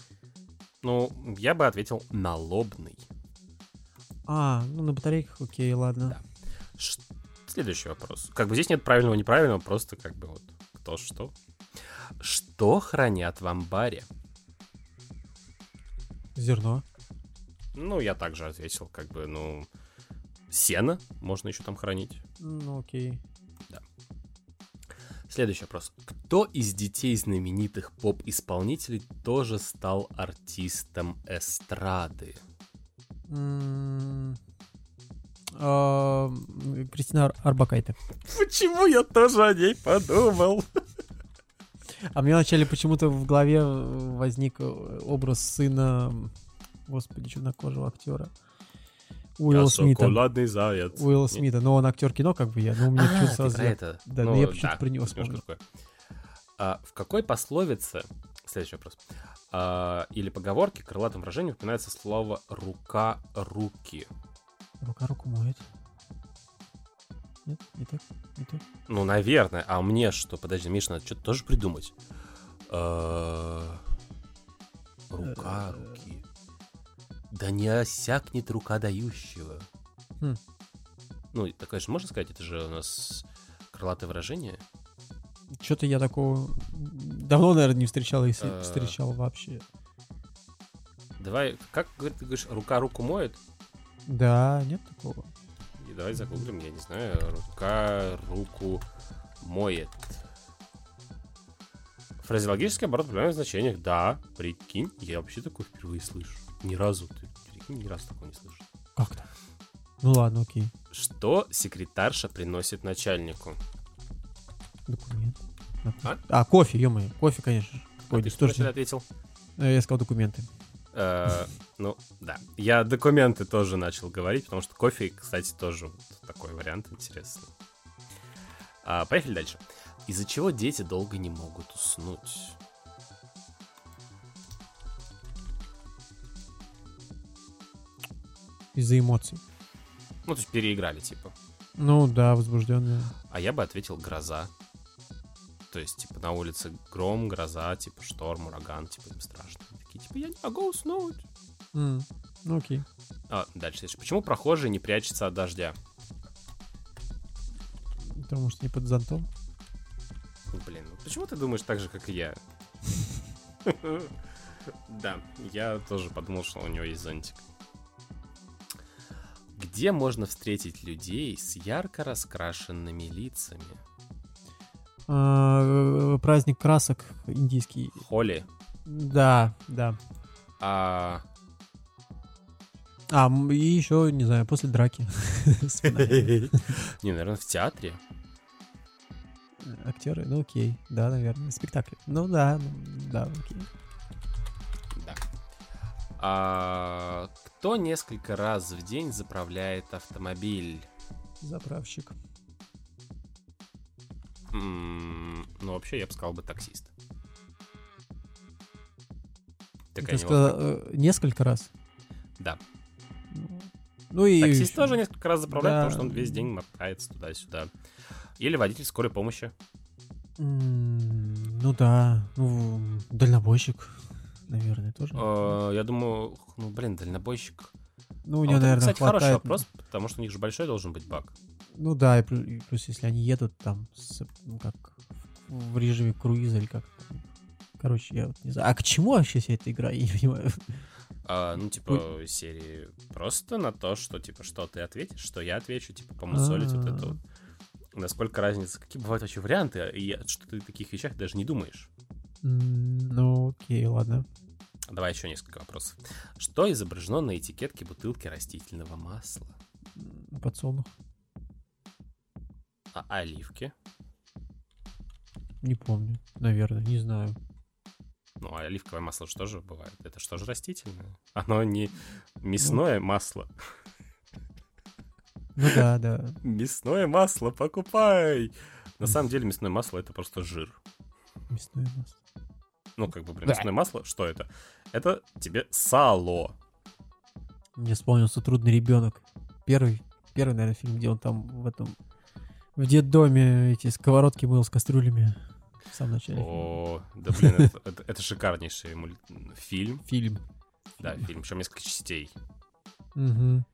Ну, я бы ответил налобный. А, ну на батарейках, окей, ладно. Да. Ш- Следующий вопрос. Как бы здесь нет правильного неправильного, просто как бы вот кто что. Что хранят в амбаре? Зерно. Ну, я также ответил, как бы, ну, сено можно еще там хранить. Ну, окей. Следующий вопрос. Кто из детей знаменитых поп-исполнителей тоже стал артистом эстрады? А, Кристина Ар- Арбакайте. Почему я тоже о ней подумал? А мне вначале почему-то в голове возник э, образ сына, господи, чернокожего актера. Уилла Я Смита. шоколадный заяц. Уилла Смита. Но он актер кино, как бы я. Ну, у меня А, почему-то сразу... это. Да, Ну, я почему-то да, про него вспомнил. А, в какой пословице, следующий вопрос, а, или поговорке крылатым выражением упоминается слово «рука руки»? Рука руку моет. Нет, не так, не так. Ну, наверное. А мне что? Подожди, Миш, надо что-то тоже придумать. А, Рука Э. руки. Да не осякнет рука дающего. Хм. Ну, и такое же можно сказать, это же у нас крылатое выражение. Что-то я такого давно, наверное, не встречал, если Э. встречал вообще. Давай, как говорит, ты говоришь, рука руку моет? Да, нет такого. И давай загуглим, я не знаю, рука руку моет. Фразеологический оборот в значениях. Да, прикинь, я вообще такое впервые слышу. Ни разу. Ты ни разу такого не слышал. Как так? Ну ладно, окей. Что секретарша приносит начальнику? Документ. А? А, кофе, ё Кофе, конечно. же. А Ой, ты что вначале ответил? Э, Я сказал документы. Э, Ну, да. Я документы тоже начал говорить, потому что кофе, кстати, тоже такой вариант интересный. А, Поехали дальше. Из-за чего дети долго не могут уснуть? Из-за эмоций. Ну, то есть переиграли, типа. Ну да, возбужденная. А я бы ответил гроза. То есть, типа, на улице гром, гроза, типа, шторм, ураган, типа, им страшно. Они Такие, типа, я не могу уснуть. М, Ну окей. А, дальше. Почему прохожие не прячутся от дождя? Потому что не под зонтом. Блин, ну почему ты думаешь так же, как и я? Да, я тоже подумал, что у него есть зонтик. Где можно встретить людей с ярко раскрашенными лицами? А, э, праздник красок индийский. Холли. Да, да. А А, и еще, не знаю, после драки. Не, наверное, в театре. Актеры, ну окей. Да, наверное. Спектакль. Ну да, ну, да, окей. А кто несколько раз в день заправляет автомобиль? Заправщик. М, Ну, вообще, я бы сказал бы таксист. Ты Такая сказал, неловкая. э, несколько раз. Да. Ну и... Таксист тоже несколько раз заправляет, Да. потому что он весь день мотается туда-сюда. Или водитель скорой помощи. Ну да, ну, дальнобойщик, наверное, тоже. Э, Я думаю, ну, блин, дальнобойщик. Ну, у А него, вот это, наверное, кстати, хороший вопрос, потому что у них же большой должен быть бак. Ну да, и плю- и плюс, если они едут там, с, ну, как в режиме круиза или как. Короче, я вот не знаю. А к чему вообще вся эта игра? Я не понимаю. А, ну, типа, серии просто на то, что, типа, что ты ответишь, что я отвечу, типа, помусолить вот это вот. Насколько разница, какие бывают вообще варианты, и что ты в таких вещах даже не думаешь. Ну, окей, ладно. Давай еще несколько вопросов. Что изображено на этикетке бутылки растительного масла? Подсолнух. А оливки? Не помню. Наверное, не знаю. Ну, а оливковое масло что же бывает? Это что же растительное? Оно не мясное масло. Ну да, да. Мясное масло покупай! На самом деле мясное масло это просто жир. Мясное масло. Ну, как бы, блин, Да. мясное масло, что это? Это тебе сало. Мне вспомнился «Трудный ребенок». Первый, первый, наверное, фильм, где он там в этом... В детдоме эти сковородки мыл с кастрюлями. В самом начале. О, да блин, это, это- это шикарнейший фильм. Фильм. Да, фильм, причем несколько частей. Мгм.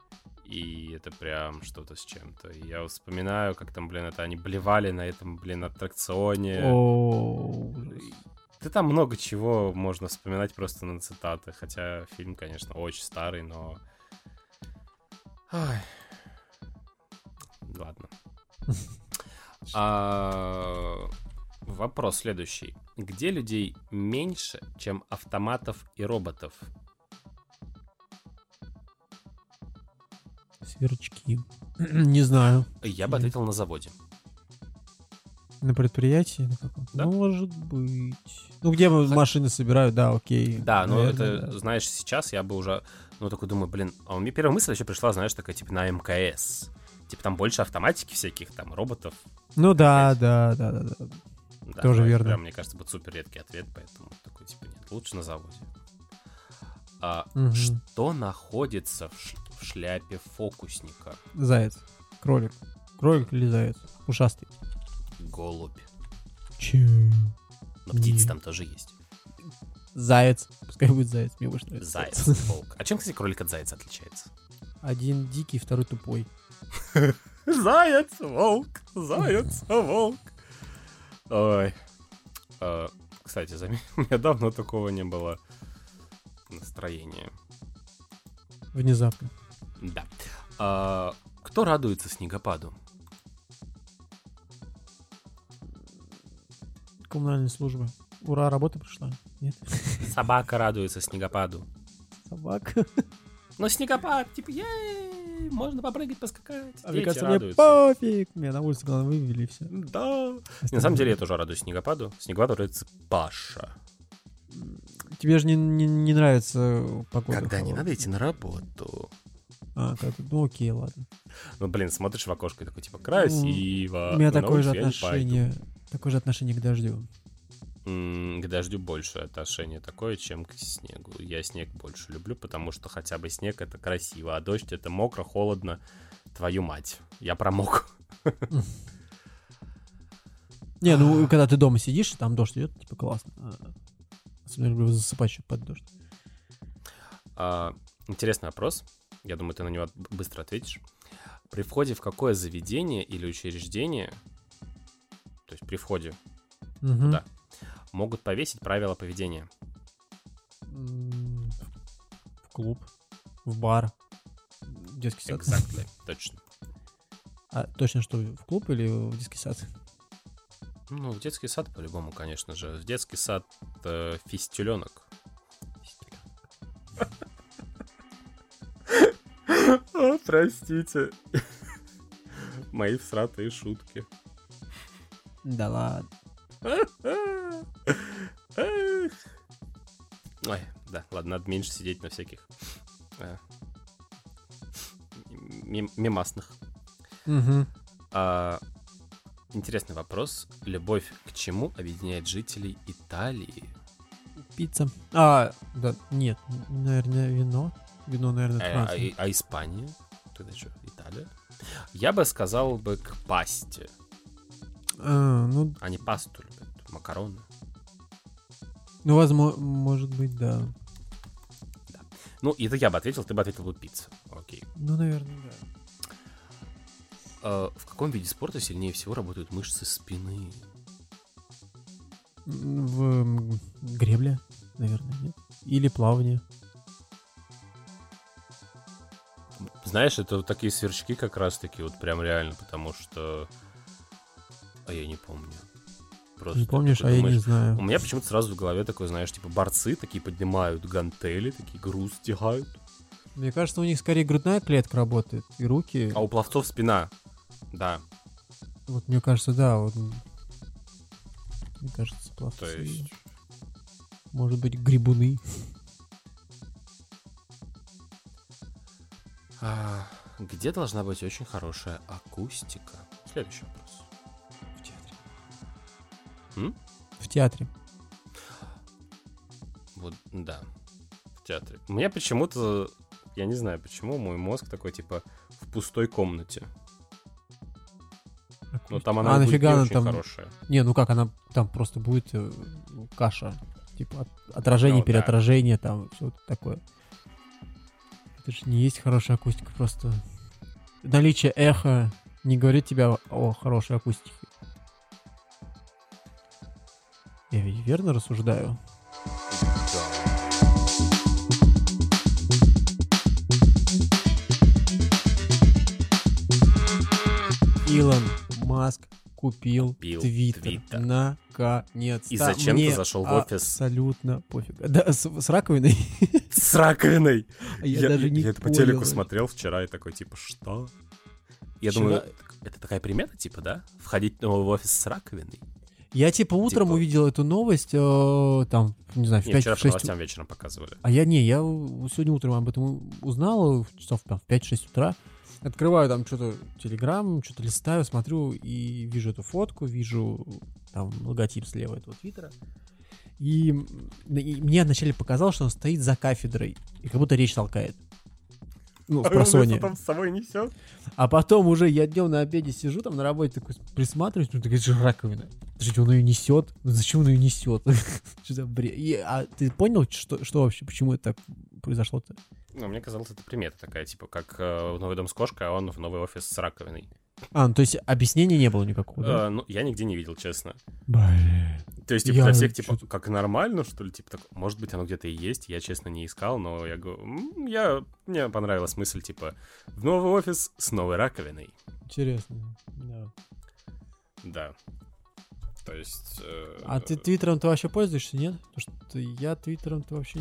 И это прям что-то с чем-то. Я вспоминаю, как там, блин, это они блевали на этом, блин, аттракционе. О. Да там много чего можно вспоминать просто на цитаты. Хотя фильм, конечно, очень старый, но... Ай. Ладно. А, Вопрос следующий. Где людей меньше, чем автоматов и роботов? Сверчки. Не знаю. Я бы ответил на заводе. На предприятии? На каком? Да. Может быть. Ну, где мы Хот- машины собирают, да, окей. Да, но Наверное, это, да. знаешь, сейчас я бы уже, ну, такой думаю, блин, а у меня первая мысль вообще пришла, знаешь, такая, типа, на МКС. Типа, там больше автоматики всяких, там, роботов. Ну да, да, да, да, да. Да, Тоже это верно. Прям, мне кажется, будет супер редкий ответ, поэтому такой, типа, нет, лучше на заводе. А, Мгм. Что находится в, ш- в шляпе фокусника? Заяц. Кролик. Кролик или заяц? Ушастый. Голубь. Че? Но птицы там тоже есть. Заяц. Пускай будет заяц. Мне больше нравится. Заяц, волк. А чем, кстати, кролик от зайца отличается? Один дикий, второй тупой. Заяц, волк, заяц, волк. Ой. А, Кстати, у меня давно такого не было настроения. Внезапно. Да. А, Кто радуется снегопаду? Коммунальная служба. Ура, работа пришла. Нет? Собака радуется снегопаду. Собака. Ну, снегопад, типа, ей, можно попрыгать, поскакать. А мне кажется, мне пофиг. Меня на улице, главное, вывели и все. Да. На самом деле я тоже радуюсь снегопаду. Снегопаду радуется Паша. Тебе же не, не, не нравится погода. Когда не надо идти на работу. А, ты- ну окей, ладно. Ну, блин, смотришь в окошко и такой, типа, красиво. У меня но такое же не пойду. Такое же отношение к дождю. м, к дождю больше отношение такое, чем к снегу. Я снег больше люблю, потому что хотя бы снег это красиво, а дождь это мокро, холодно. Твою мать. Я промок. Не, ну когда ты дома сидишь, там дождь идет, типа классно. А, Особенно люблю засыпать под дождь. А, интересный вопрос. Я думаю, ты на него быстро ответишь. При входе в какое заведение или учреждение, то есть при входе Мгм. Да. могут повесить правила поведения? В клуб, в бар, в детский сад. Exactly. Точно. А точно что, в клуб или в детский сад? Ну, в детский сад по-любому, конечно же. В детский сад э, фистюленок. Простите. Мои всратые шутки. Да ладно. Ой, да, ладно, надо меньше сидеть на всяких э, мем- мемасных. А, интересный вопрос. Любовь к чему объединяет жителей Италии? Пицца. А, да, нет, наверное, вино. Вино, наверное, Э, А, Франция. и- а Испания? Тогда что, Италия? Я бы сказал бы к пасте. А, ну, Они пасту любят, макароны. ну, возможно, может быть, да. Ну, это я бы ответил, ты бы ответил бы пицца. Окей. Ну, наверное, да. Э, в каком виде спорта сильнее всего работают мышцы спины? В гребле, наверное, нет? Или плавание. Знаешь, это вот такие сверчки как раз-таки, вот прям реально, потому что... А я не помню. Просто Не помнишь, а я не думаешь, знаю. У меня почему-то сразу в голове такой, знаешь, типа борцы такие поднимают гантели, такие груз тягают. Мне кажется, у них скорее грудная клетка работает, и руки. А у пловцов спина. Да, Вот мне кажется, да, вот. Мне кажется, пловцы. то есть... Может быть, грибуны. а, где должна быть очень хорошая акустика? Следующий вопрос. В театре. Вот, да, в театре. У меня почему-то, я не знаю почему, мой мозг такой, типа, в пустой комнате. Но там она а будет нафига не она очень там? хорошая. Не, ну как, она там просто будет ну, каша. Типа от- отражение, Ну, да. переотражение, там все такое. Это же не есть хорошая акустика, просто наличие эха не говорит тебя о хорошей акустике. Верно рассуждаю? Илон Маск купил Купил Твиттер. Твиттер. Наконец-то. И зачем ты Мне зашел в офис? Абсолютно пофиг. Да, с, с раковиной. С раковиной! А Я, даже не я это по телеку смотрел вчера и такой, типа, что? Я Вчера- думаю, это такая примета, типа, да? Входить ну, в офис с раковиной? Я типа утром Типа- увидел эту новость, э, там, не знаю, в Не, вчера по 5-6 новостям вечером показывали. А я не, я сегодня утром об этом узнал, в часов там, в 5-6 утра. Открываю там что-то Телеграм, что-то листаю, смотрю и вижу эту фотку, вижу там логотип слева этого твиттера. И, и мне вначале показалось, что он стоит за кафедрой и как будто речь толкает. Ну, в просоне. там с собой несет? А потом уже я днем на обеде сижу там на работе, такой присматриваюсь, ну, такая же раковина. Подождите, он ее несет? Зачем он ее несет? Что за бред? И, а ты понял, что, что вообще, почему это так произошло-то? Ну, мне казалось, это примета такая, типа, как э, в новый дом с кошкой, а он в новый офис с раковиной. А, ну, то есть объяснения не было никакого, да? Э, ну, я нигде не видел, честно. Блин. То есть, типа, Я для всех, типа, чё-то- как нормально, что ли, типа, так, может быть, оно где-то и есть, я, честно, не искал, но я говорю, «М, я, мне понравилась мысль, типа, в новый офис с новой раковиной. Интересно, да. Да. То есть... э, А ты твиттером-то вообще пользуешься, нет? Потому что я твиттером-то вообще...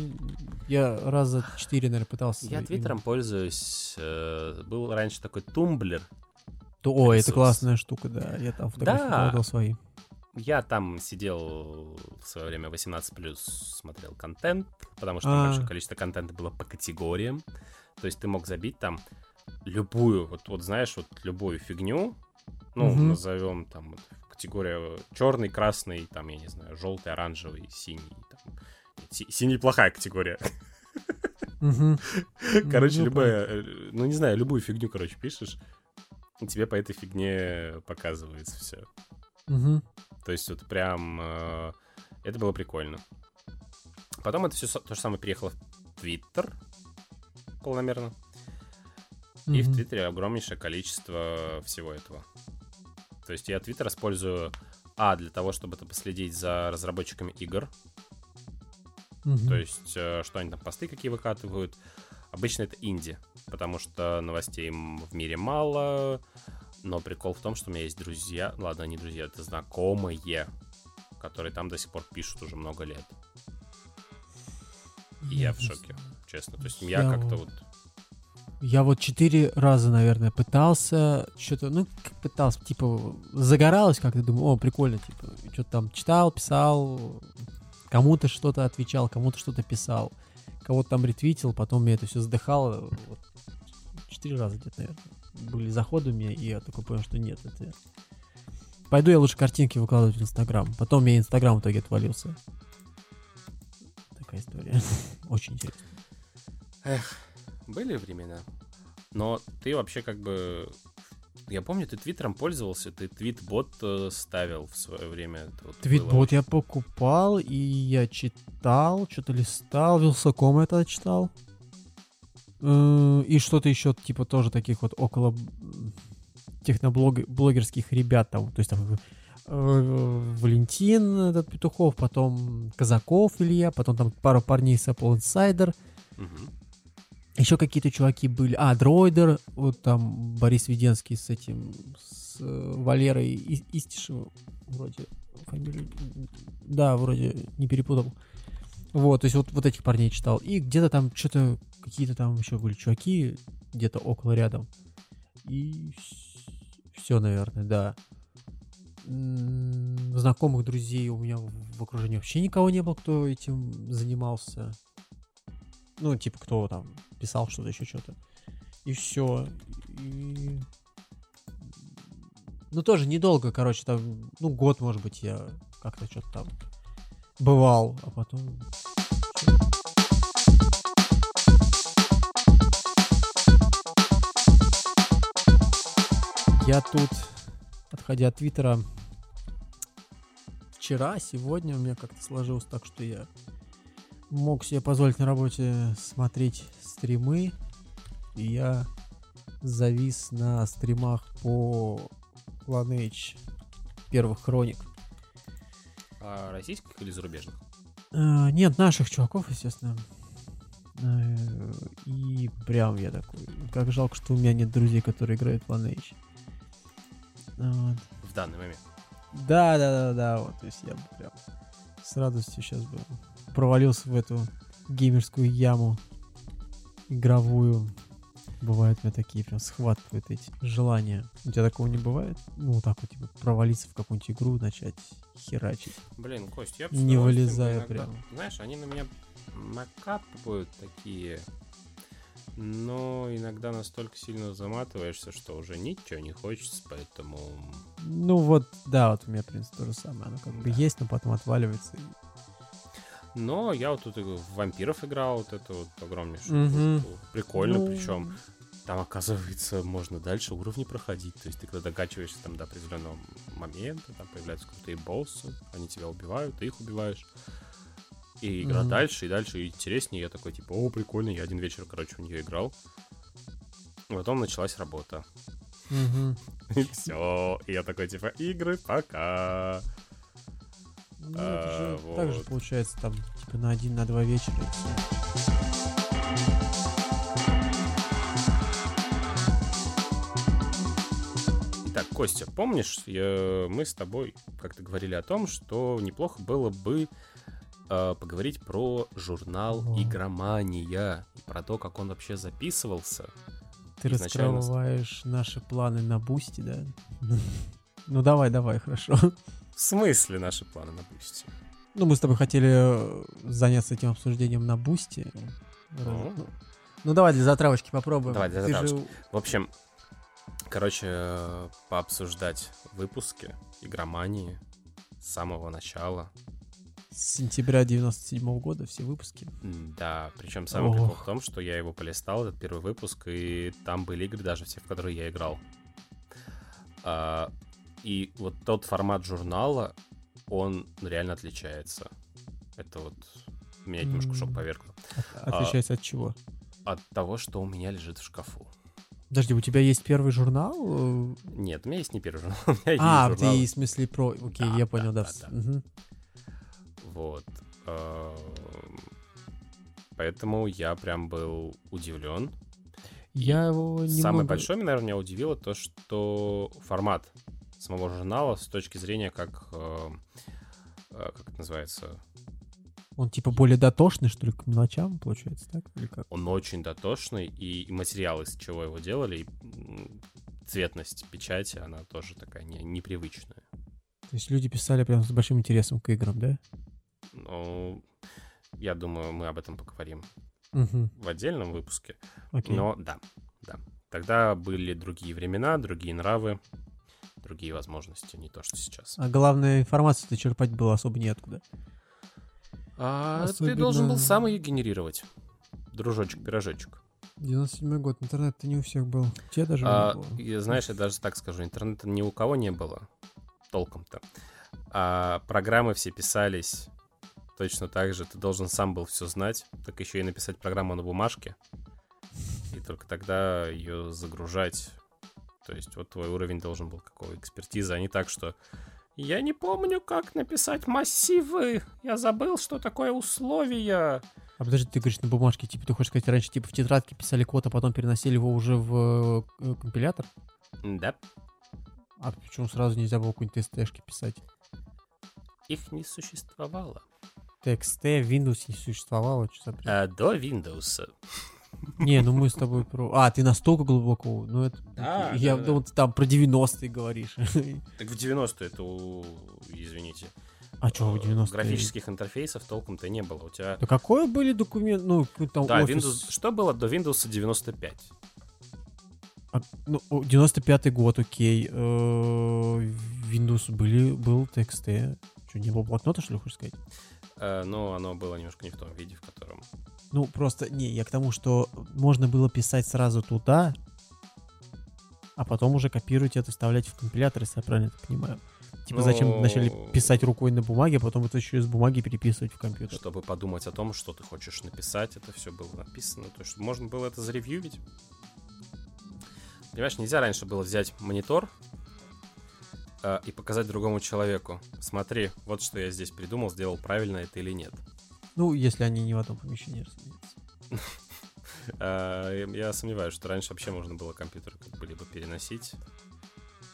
Я раза четыре, наверное, пытался. Я им- твиттером пользуюсь. э, Был раньше такой тумблер. То- О, это классная штука, да. Я там фотографировал Да. свои. Я там сидел в свое время 18+, смотрел контент, потому что А. большое количество контента было по категориям. То есть ты мог забить там любую, вот, вот знаешь, вот любую фигню, ну, Мгм. назовем там, категория черный, красный, там, я не знаю, желтый, оранжевый, синий. Там. Си- Синий плохая категория. Короче, Ну, любая, э, ну не знаю, любую фигню, короче, пишешь, и тебе по этой фигне показывается все. Мгм. То есть вот прям э, это было прикольно. Потом это все то же самое переехало в Твиттер полномерно. И в. Твиттере огромнейшее количество всего этого. То есть я Твиттер использую, а, для того, чтобы это последить за разработчиками игр. Мгм. То есть, э, что они там посты какие выкатывают. Обычно это инди, потому что новостей в мире мало. Но прикол в том, что у меня есть друзья, ладно, не друзья, это знакомые, которые там до сих пор пишут уже много лет. И я в не шоке, честно. То есть я Я как-то вот-. Я вот четыре раза, наверное, пытался, что-то, ну, как пытался, типа, загоралось как-то, думаю, о, прикольно, типа, что-то там читал, писал, кому-то что-то отвечал, кому-то что-то писал, кого-то там ретвитил, потом мне это все задыхало, вот, четыре раза где-то, наверное, были заходы у меня, и я такой понял, что нет, это... Пойду я лучше картинки выкладывать в Инстаграм. Потом мне Инстаграм в итоге отвалился. Такая история. Очень интересно. Были времена. Но ты вообще как бы... Я помню, ты твиттером пользовался, ты твит-бот э, ставил в свое время. Было Твитбот я покупал, и я читал, что-то листал, Вилсаком это читал. И что-то еще, типа, тоже таких вот около техноблогерских ребят там. То есть там э, Валентин этот Петухов, потом Казаков Илья, потом там пара парней с Apple Insider. Мгм. Еще какие-то чуваки были. А, Дроидер, вот там Борис Веденский с этим, с э, Валерой И- Истишевым, вроде фамилию. Да, вроде не перепутал. Вот, то есть вот, вот этих парней читал. И где-то там что-то, какие-то там еще были чуваки, где-то около рядом. И все, наверное, да. М, Знакомых друзей у меня в окружении вообще никого не было, кто этим занимался. Ну, типа, кто там писал что-то, еще что-то. И все. И... Ну, тоже недолго, короче, там, ну, год, может быть, я как-то что-то там бывал, а потом... Я тут, отходя от Твиттера, вчера, сегодня у меня как-то сложилось так, что я мог себе позволить на работе смотреть стримы, и я завис на стримах по Lineage первых хроник. А российских или зарубежных? Э, Нет, наших чуваков, естественно. Э, И прям я такой, как жалко, что у меня нет друзей, которые играют в Lineage. В данный момент. Да, да, да, да, вот, то есть я бы прям с радостью сейчас бы провалился в эту геймерскую яму игровую. Бывают у меня такие прям схватывают эти желания. У тебя такого не бывает? Ну, вот так вот, типа, провалиться в какую-нибудь игру, начать херачить. Блин, Кость, я бы Не вылезая иногда- прям. Знаешь, они на меня накапывают такие, но иногда настолько сильно заматываешься, что уже ничего не хочется, поэтому... Ну вот, да, вот у меня, в принципе, то же самое. Оно как бы Да. есть, но потом отваливается. Но я вот тут в вампиров играл, вот это вот огромнейшую пушку. Прикольно, Ну, причем там, оказывается, можно дальше уровни проходить. То есть ты когда докачиваешься там до определенного момента, там появляются крутые боссы, они тебя убивают, ты их убиваешь. И игра Мгм. дальше, и дальше, и интереснее. Я такой, типа, о, прикольно, я один вечер, короче, в нее играл. Потом началась работа. Мгм. И все. И я такой, типа, игры, пока. Ну, А, это же так же вот. получается там, типа, на один, на два вечера. и. Итак, Костя, помнишь, я- мы с тобой как-то говорили о том, что неплохо было бы э, поговорить про журнал О. «Игромания» про то, как он вообще записывался. Ты Изначально- раскрываешь наши планы на Boosty, да? Ну давай, давай, хорошо. В смысле наши планы на Boosty? Ну, мы с тобой хотели э, заняться этим обсуждением на Boosty. Ну. Давай для затравочки попробуем. Давай для затравочки. В общем, Короче, э, пообсуждать выпуски игромании с самого начала. С сентября 97 года все выпуски. Да, причем самый Ох. прикол в том, что я его полистал, этот первый выпуск, и там были игры даже все, в которые я играл. А, и вот тот формат журнала, он реально отличается. Это вот меня немножко шок повергло. От- Отличается от чего? От того, что у меня лежит в шкафу. Подожди, у тебя есть первый журнал? Нет, у меня есть не первый журнал, у меня есть А, журнал. ты в смысле про... Окей, Да, я понял, да, да. да, да. Вот. Эм, Поэтому я прям был удивлен. Я его не Самое могу- большое, наверное, меня удивило то, что формат самого журнала с точки зрения как... э, э, Как это называется? Он типа более дотошный, что ли, к мелочам, получается, так? Или как? Он очень дотошный, и, и материал, из чего его делали, и цветность печати, она тоже такая не- непривычная. То есть люди писали прям с большим интересом к играм, да? Ну, я думаю, мы об этом поговорим Угу. в отдельном выпуске. Окей. Но да, да. Тогда были другие времена, другие нравы, другие возможности, не то, что сейчас. А главное, информацию-то черпать было особо неоткуда. А Особенно- ты должен был сам ее генерировать. Дружочек-пирожочек. 97 год, интернет-то не у всех был. У тебя даже А, не было. знаешь, я даже так скажу, интернета ни у кого не было. Толком-то. А программы все писались точно так же. Ты должен сам был все знать. Так еще и написать программу на бумажке. И только тогда ее загружать. То есть вот твой уровень должен был какого экспертизы, а не так, что я не помню, как написать массивы. Я забыл, что такое условия. А подожди, ты говоришь на бумажке, типа, ты хочешь сказать, раньше типа в тетрадке писали код, а потом переносили его уже в э, компилятор? Да, А почему сразу нельзя было какой-нибудь TST-шки писать? их не существовало. TXT, Windows не существовало, что за бред? А до Windows. Не, ну мы с тобой про... А, ты настолько глубоко, ну это... Да, Я да, да. думал, ты там про 90-е говоришь. Так в 90-е это, у- извините, А что в э, 90-е? графических интерфейсов толком-то не было. У тебя... Да какой были документ, ну, там Да, офис? Windows... Что было до Windows 95? А, ну, о, 95-й год, окей. Э, Windows были, был TXT. Что, не было блокнота, что ли, хочешь сказать? Э, но оно было немножко не в том виде, в котором... Ну, просто, не, я к тому, что можно было писать сразу туда, а потом уже копировать это, вставлять в компилятор, если я правильно это понимаю. Типа, зачем Ну, вначале писать рукой на бумаге, а потом это еще из бумаги переписывать в компьютер? Чтобы подумать о том, что ты хочешь написать, это все было написано. То есть можно было это заревьювить. Понимаешь, нельзя раньше было взять монитор э, и показать другому человеку. Смотри, вот что я здесь придумал, сделал правильно это или нет. Ну, если они не в одном помещении, разумеется. Э, Я сомневаюсь, что раньше вообще можно было компьютеры как бы либо переносить.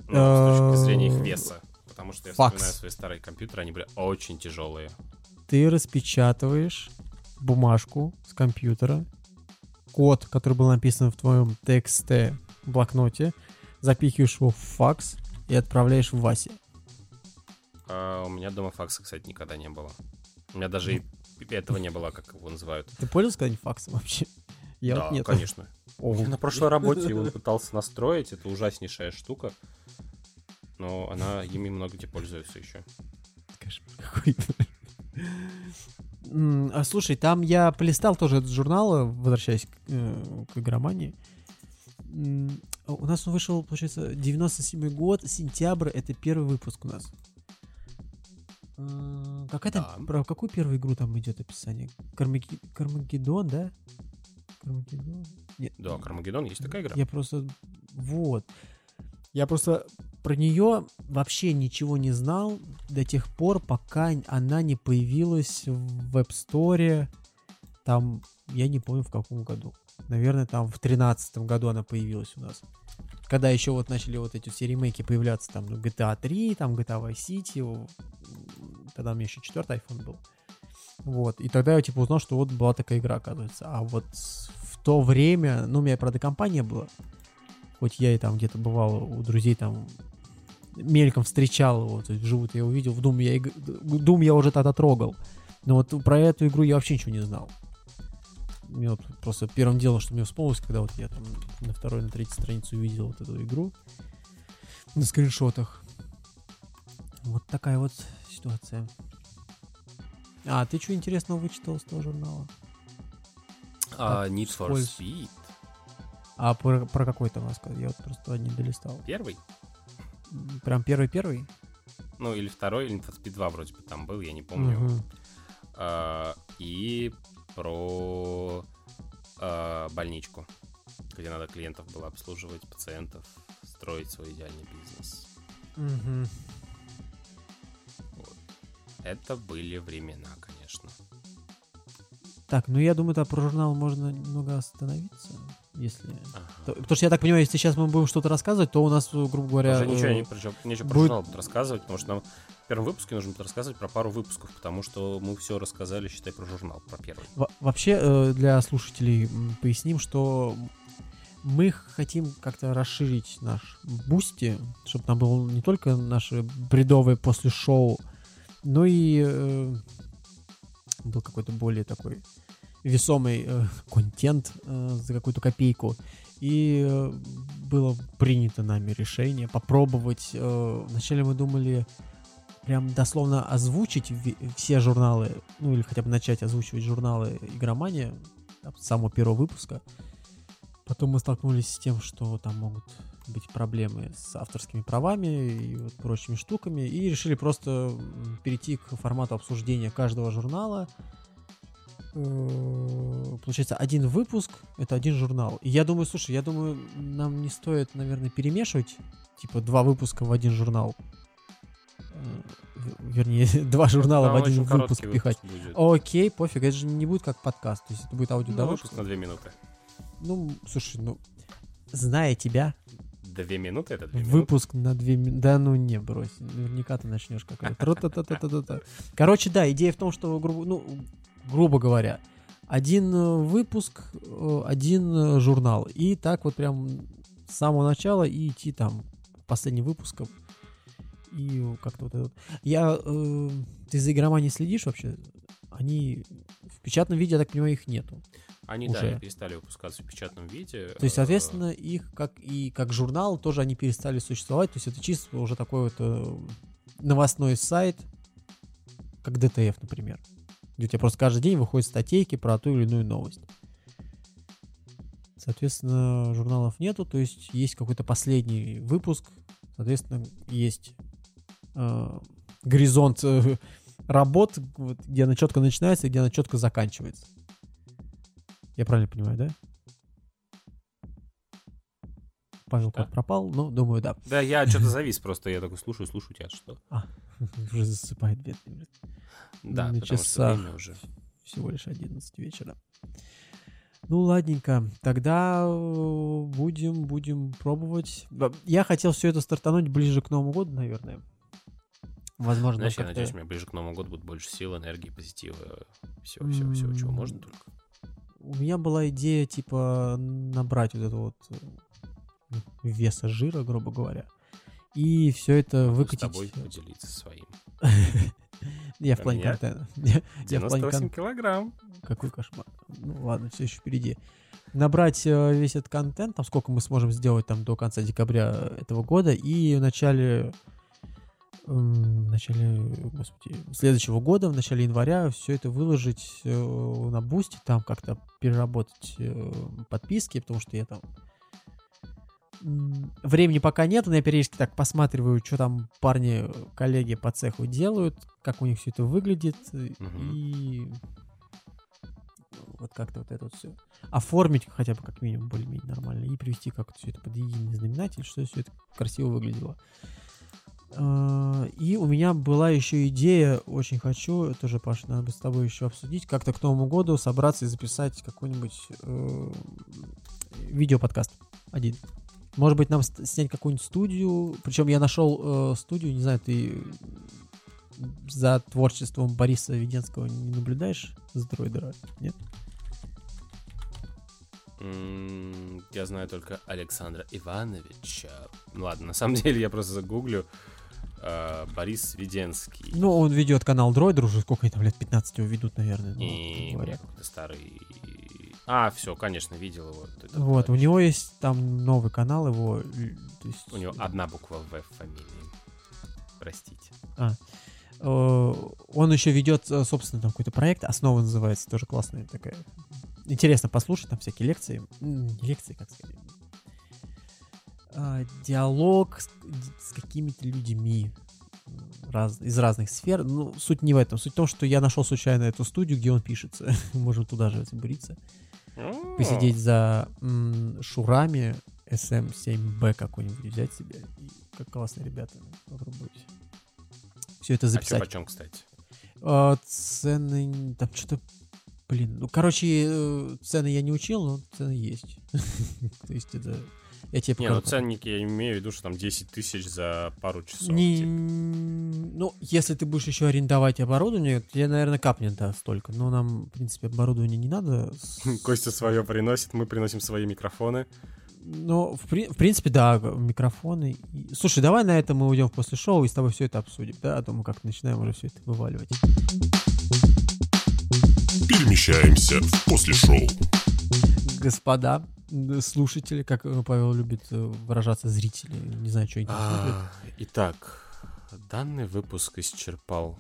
Ну, с точки зрения их веса. Потому что я вспоминаю свои старые компьютеры, они были очень тяжелые. Ты распечатываешь бумажку с компьютера, код, который был написан в твоем TXT блокноте, запихиваешь его в факс и отправляешь в Васе. А у меня дома факса, кстати, никогда не было. У меня даже и этого не было, как его называют. Ты пользовался когда-нибудь факсом вообще? Я да, вот нет. конечно. О, Я на прошлой работе его пытался настроить, это ужаснейшая штука. Но она ими много где пользуется еще. кошмар какой-то. А, Слушай, там я полистал тоже этот журнал, э, возвращаясь к, э, к игромании. М, У нас он вышел, получается, 97 год, сентябрь, это первый выпуск у нас. Э, Какая там, Да. про какую первую игру там идет описание? Кармаги- Кармагеддон, да? Кармагеддон? Нет. Да, Кармагеддон есть такая игра. Я просто... Вот. Я просто про нее вообще ничего не знал до тех пор, пока она не появилась в App Store. Там, я не помню в каком году. Наверное, там в тринадцатом году она появилась у нас. Когда еще вот начали вот эти все ремейки появляться, там ну, GTA 3, там GTA Vice City, тогда у меня еще четвертый iPhone был. Вот, и тогда я типа узнал, что вот была такая игра, оказывается. А вот в то время, ну, у меня, правда, компания была, хоть я и там где-то бывал у друзей там мельком встречал его, то есть вживую я увидел, в Doom я, Doom я уже тогда трогал. Но вот про эту игру я вообще ничего не знал. Мне вот просто первым делом, что мне вспомнилось, когда вот я там на второй, на третьей странице увидел вот эту игру на скриншотах. Вот такая вот ситуация. А, ты что интересного вычитал с того журнала? А, Так, Need for вскользь. Speed. А про, про какой там рассказ? Я вот просто не долистал. Первый? Прям первый-первый? Ну, или второй, или Need for Speed 2 вроде бы там был, я не помню. Мгм. А, и про а, больничку, где надо клиентов было обслуживать, пациентов, строить свой идеальный бизнес. Мгм. Это были времена, конечно. Так, ну я думаю, да, про журнал можно немного остановиться, если... Ага. То- Потому что я так понимаю, если сейчас мы будем что-то рассказывать, то у нас, э, грубо говоря... Уже ничего, э, не, про- нечего про будет- журнал будет рассказывать, потому что нам в первом выпуске нужно будет рассказывать про пару выпусков, потому что мы все рассказали, считай, про журнал, про первый. Во- Вообще, э, для слушателей поясним, что мы хотим как-то расширить наш Boosty, чтобы там было не только наши бредовые после шоу, но и э, был какой-то более такой весомый э, контент э, за какую-то копейку. И э, было принято нами решение попробовать. э, вначале мы думали прям дословно озвучить все журналы, ну или хотя бы начать озвучивать журналы игромания с самого первого выпуска. Потом мы столкнулись с тем, что там могут быть проблемы с авторскими правами и вот прочими штуками, и решили просто перейти к формату обсуждения каждого журнала. Э, Получается, один выпуск — это один журнал. И я думаю, слушай, я думаю, нам не стоит, наверное, перемешивать, типа, два выпуска в один журнал. Вернее, два журнала в один выпуск пихать. будет. Окей, пофиг, это же не будет как подкаст, то есть это будет Ну, аудиодорожка. выпуск на две минуты. Ну, слушай, ну, зная тебя, Две минуты это две минуты. выпуск на две минуты. Да ну не, брось. Наверняка ты начнешь. Тра-та-та-та-та-та. Короче, да, идея в том, что, грубо, ну, грубо говоря, один э, выпуск, э, один э, журнал. И так вот прям с самого начала и идти там к последним выпускам. И как-то вот это вот. Я... э, ты за игроманией следишь вообще? Они в печатном виде, я так понимаю, их нету. Они, да, уже. они перестали выпускаться в печатном виде. То есть, Э, соответственно, их как и как журнал тоже они перестали существовать. То есть это чисто уже такой вот э, новостной сайт, как ДТФ, например. Где у тебя просто каждый день выходят статейки про ту или иную новость. Соответственно, журналов нету, то есть есть какой-то последний выпуск, соответственно, есть э, горизонт э, работ, вот, где она четко начинается и где она четко заканчивается. Я правильно понимаю, да? Павел Да. как пропал, ну, думаю, да. Да, я что-то завис просто, я такой слушаю, слушаю тебя, что? Уже засыпает бедный. Да, На потому что часах. время уже. Всего лишь 11 вечера. Ну, ладненько. Тогда э, будем, будем пробовать. Я хотел все это стартануть ближе к Новому году, наверное. Возможно, Знаешь, я надеюсь, у меня ближе к Новому году будет больше сил, энергии, позитива, всего, всего, всего, чего можно только. У меня была идея, типа, набрать вот это вот э, веса жира, грубо говоря. И все это выкатить. с тобой поделиться своим. Я в А плане контента. Я в плане 98 кон- килограмм. Какой кошмар. Ну ладно, все еще впереди. Набрать э, весь этот контент, там сколько мы сможем сделать там до конца декабря этого года, и в начале в начале, господи, следующего года, в начале января все это выложить э, на бусте, там как-то переработать э, подписки, потому что я там времени пока нет, но я периодически так посматриваю, что там парни, коллеги по цеху делают, как у них все это выглядит, Мгм. и вот как-то вот это вот все оформить хотя бы как минимум более-менее нормально и привести как все это под единый знаменатель, что все это красиво выглядело. А, И у меня была еще идея, очень хочу, тоже, Паша, надо бы с тобой еще обсудить, как-то к Новому году собраться и записать какой-нибудь э, видеоподкаст один. Может быть, нам снять какую-нибудь студию. Причем я нашел э, студию, не знаю, ты за творчеством Бориса Веденского не наблюдаешь с дроидера? Нет? Я знаю только Александра Ивановича. Ну ладно, на самом деле я просто загуглю. А, Борис Веденский. Ну, он ведет канал Дроидер уже сколько они там лет 15 его ведут, наверное. ну, И говоря. какой-то старый А, все, конечно, видел его. Вот, это Вот, у него есть там новый канал его. то есть, У него одна буква В в фамилии. Простите. э, Он еще ведет, э, собственно, там какой-то проект, «Основа» называется, тоже классная такая. Интересно послушать, там всякие лекции. Лекции, как сказать. А, Диалог с, с какими-то людьми раз- из разных сфер. Ну, суть не в этом. Суть в том, что я нашел случайно эту студию, где он пишется. Можем туда же забуриться. Посидеть за м, шурами SM7B какой-нибудь взять себе. И как классные ребята. Попробуйте. Все это А записать. почем, кстати? А, цены, там что-то, блин, ну, короче, э, цены я не учил, но цены есть. То есть это, я тебе Не, ну покажу. ценники я имею в виду, что там 10 тысяч за пару часов. Не, типа. ну, если ты будешь еще арендовать оборудование, тебе, наверное, капнет, да, столько. Но нам, в принципе, оборудование не надо. Костя свое приносит, мы приносим свои микрофоны. Но, в, при- в принципе, да, микрофоны. Слушай, давай на это мы уйдем после шоу и с тобой все это обсудим, да? А то мы как-то начинаем уже все это вываливать. Перемещаемся в после шоу. Господа, слушатели, как э, Павел любит э, выражаться, зрители, не знаю, что они. А, Итак, данный выпуск исчерпал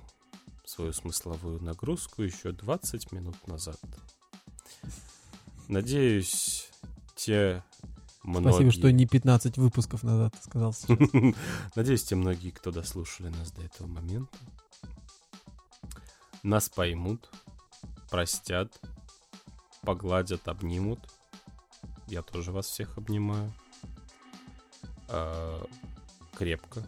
свою смысловую нагрузку еще 20 минут назад. Надеюсь, те многие... Спасибо, что не 15 выпусков назад ты сказал. Надеюсь, те многие, кто дослушали нас до этого момента, нас поймут, простят, погладят, обнимут. Я тоже вас всех обнимаю. А, крепко.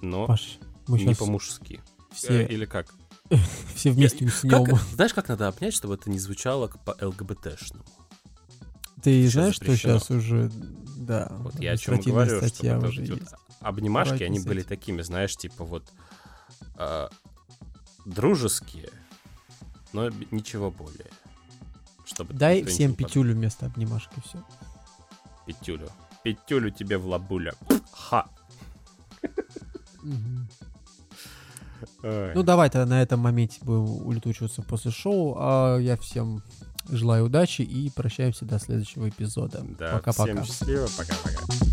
Но Паш, мы не по-мужски. Э, все, Или как? все вместе уснем. Как- Знаешь, как надо обнять, чтобы это не звучало по ЛГБТшному? Ты сейчас знаешь, что сейчас уже, да, Вот я о чем говорю, уже вот обнимашки, Давайте они были такими, знаешь, типа вот а, дружеские, но ничего более. Чтобы Дай всем пятюлю вместо обнимашки, все. Пятюлю. Пятюлю тебе в лабуля. Ха. Ну, давай тогда на этом моменте будем улетучиваться после шоу. А я всем желаю удачи и прощаемся до следующего эпизода. да, Пока-пока. всем счастливо, пока-пока.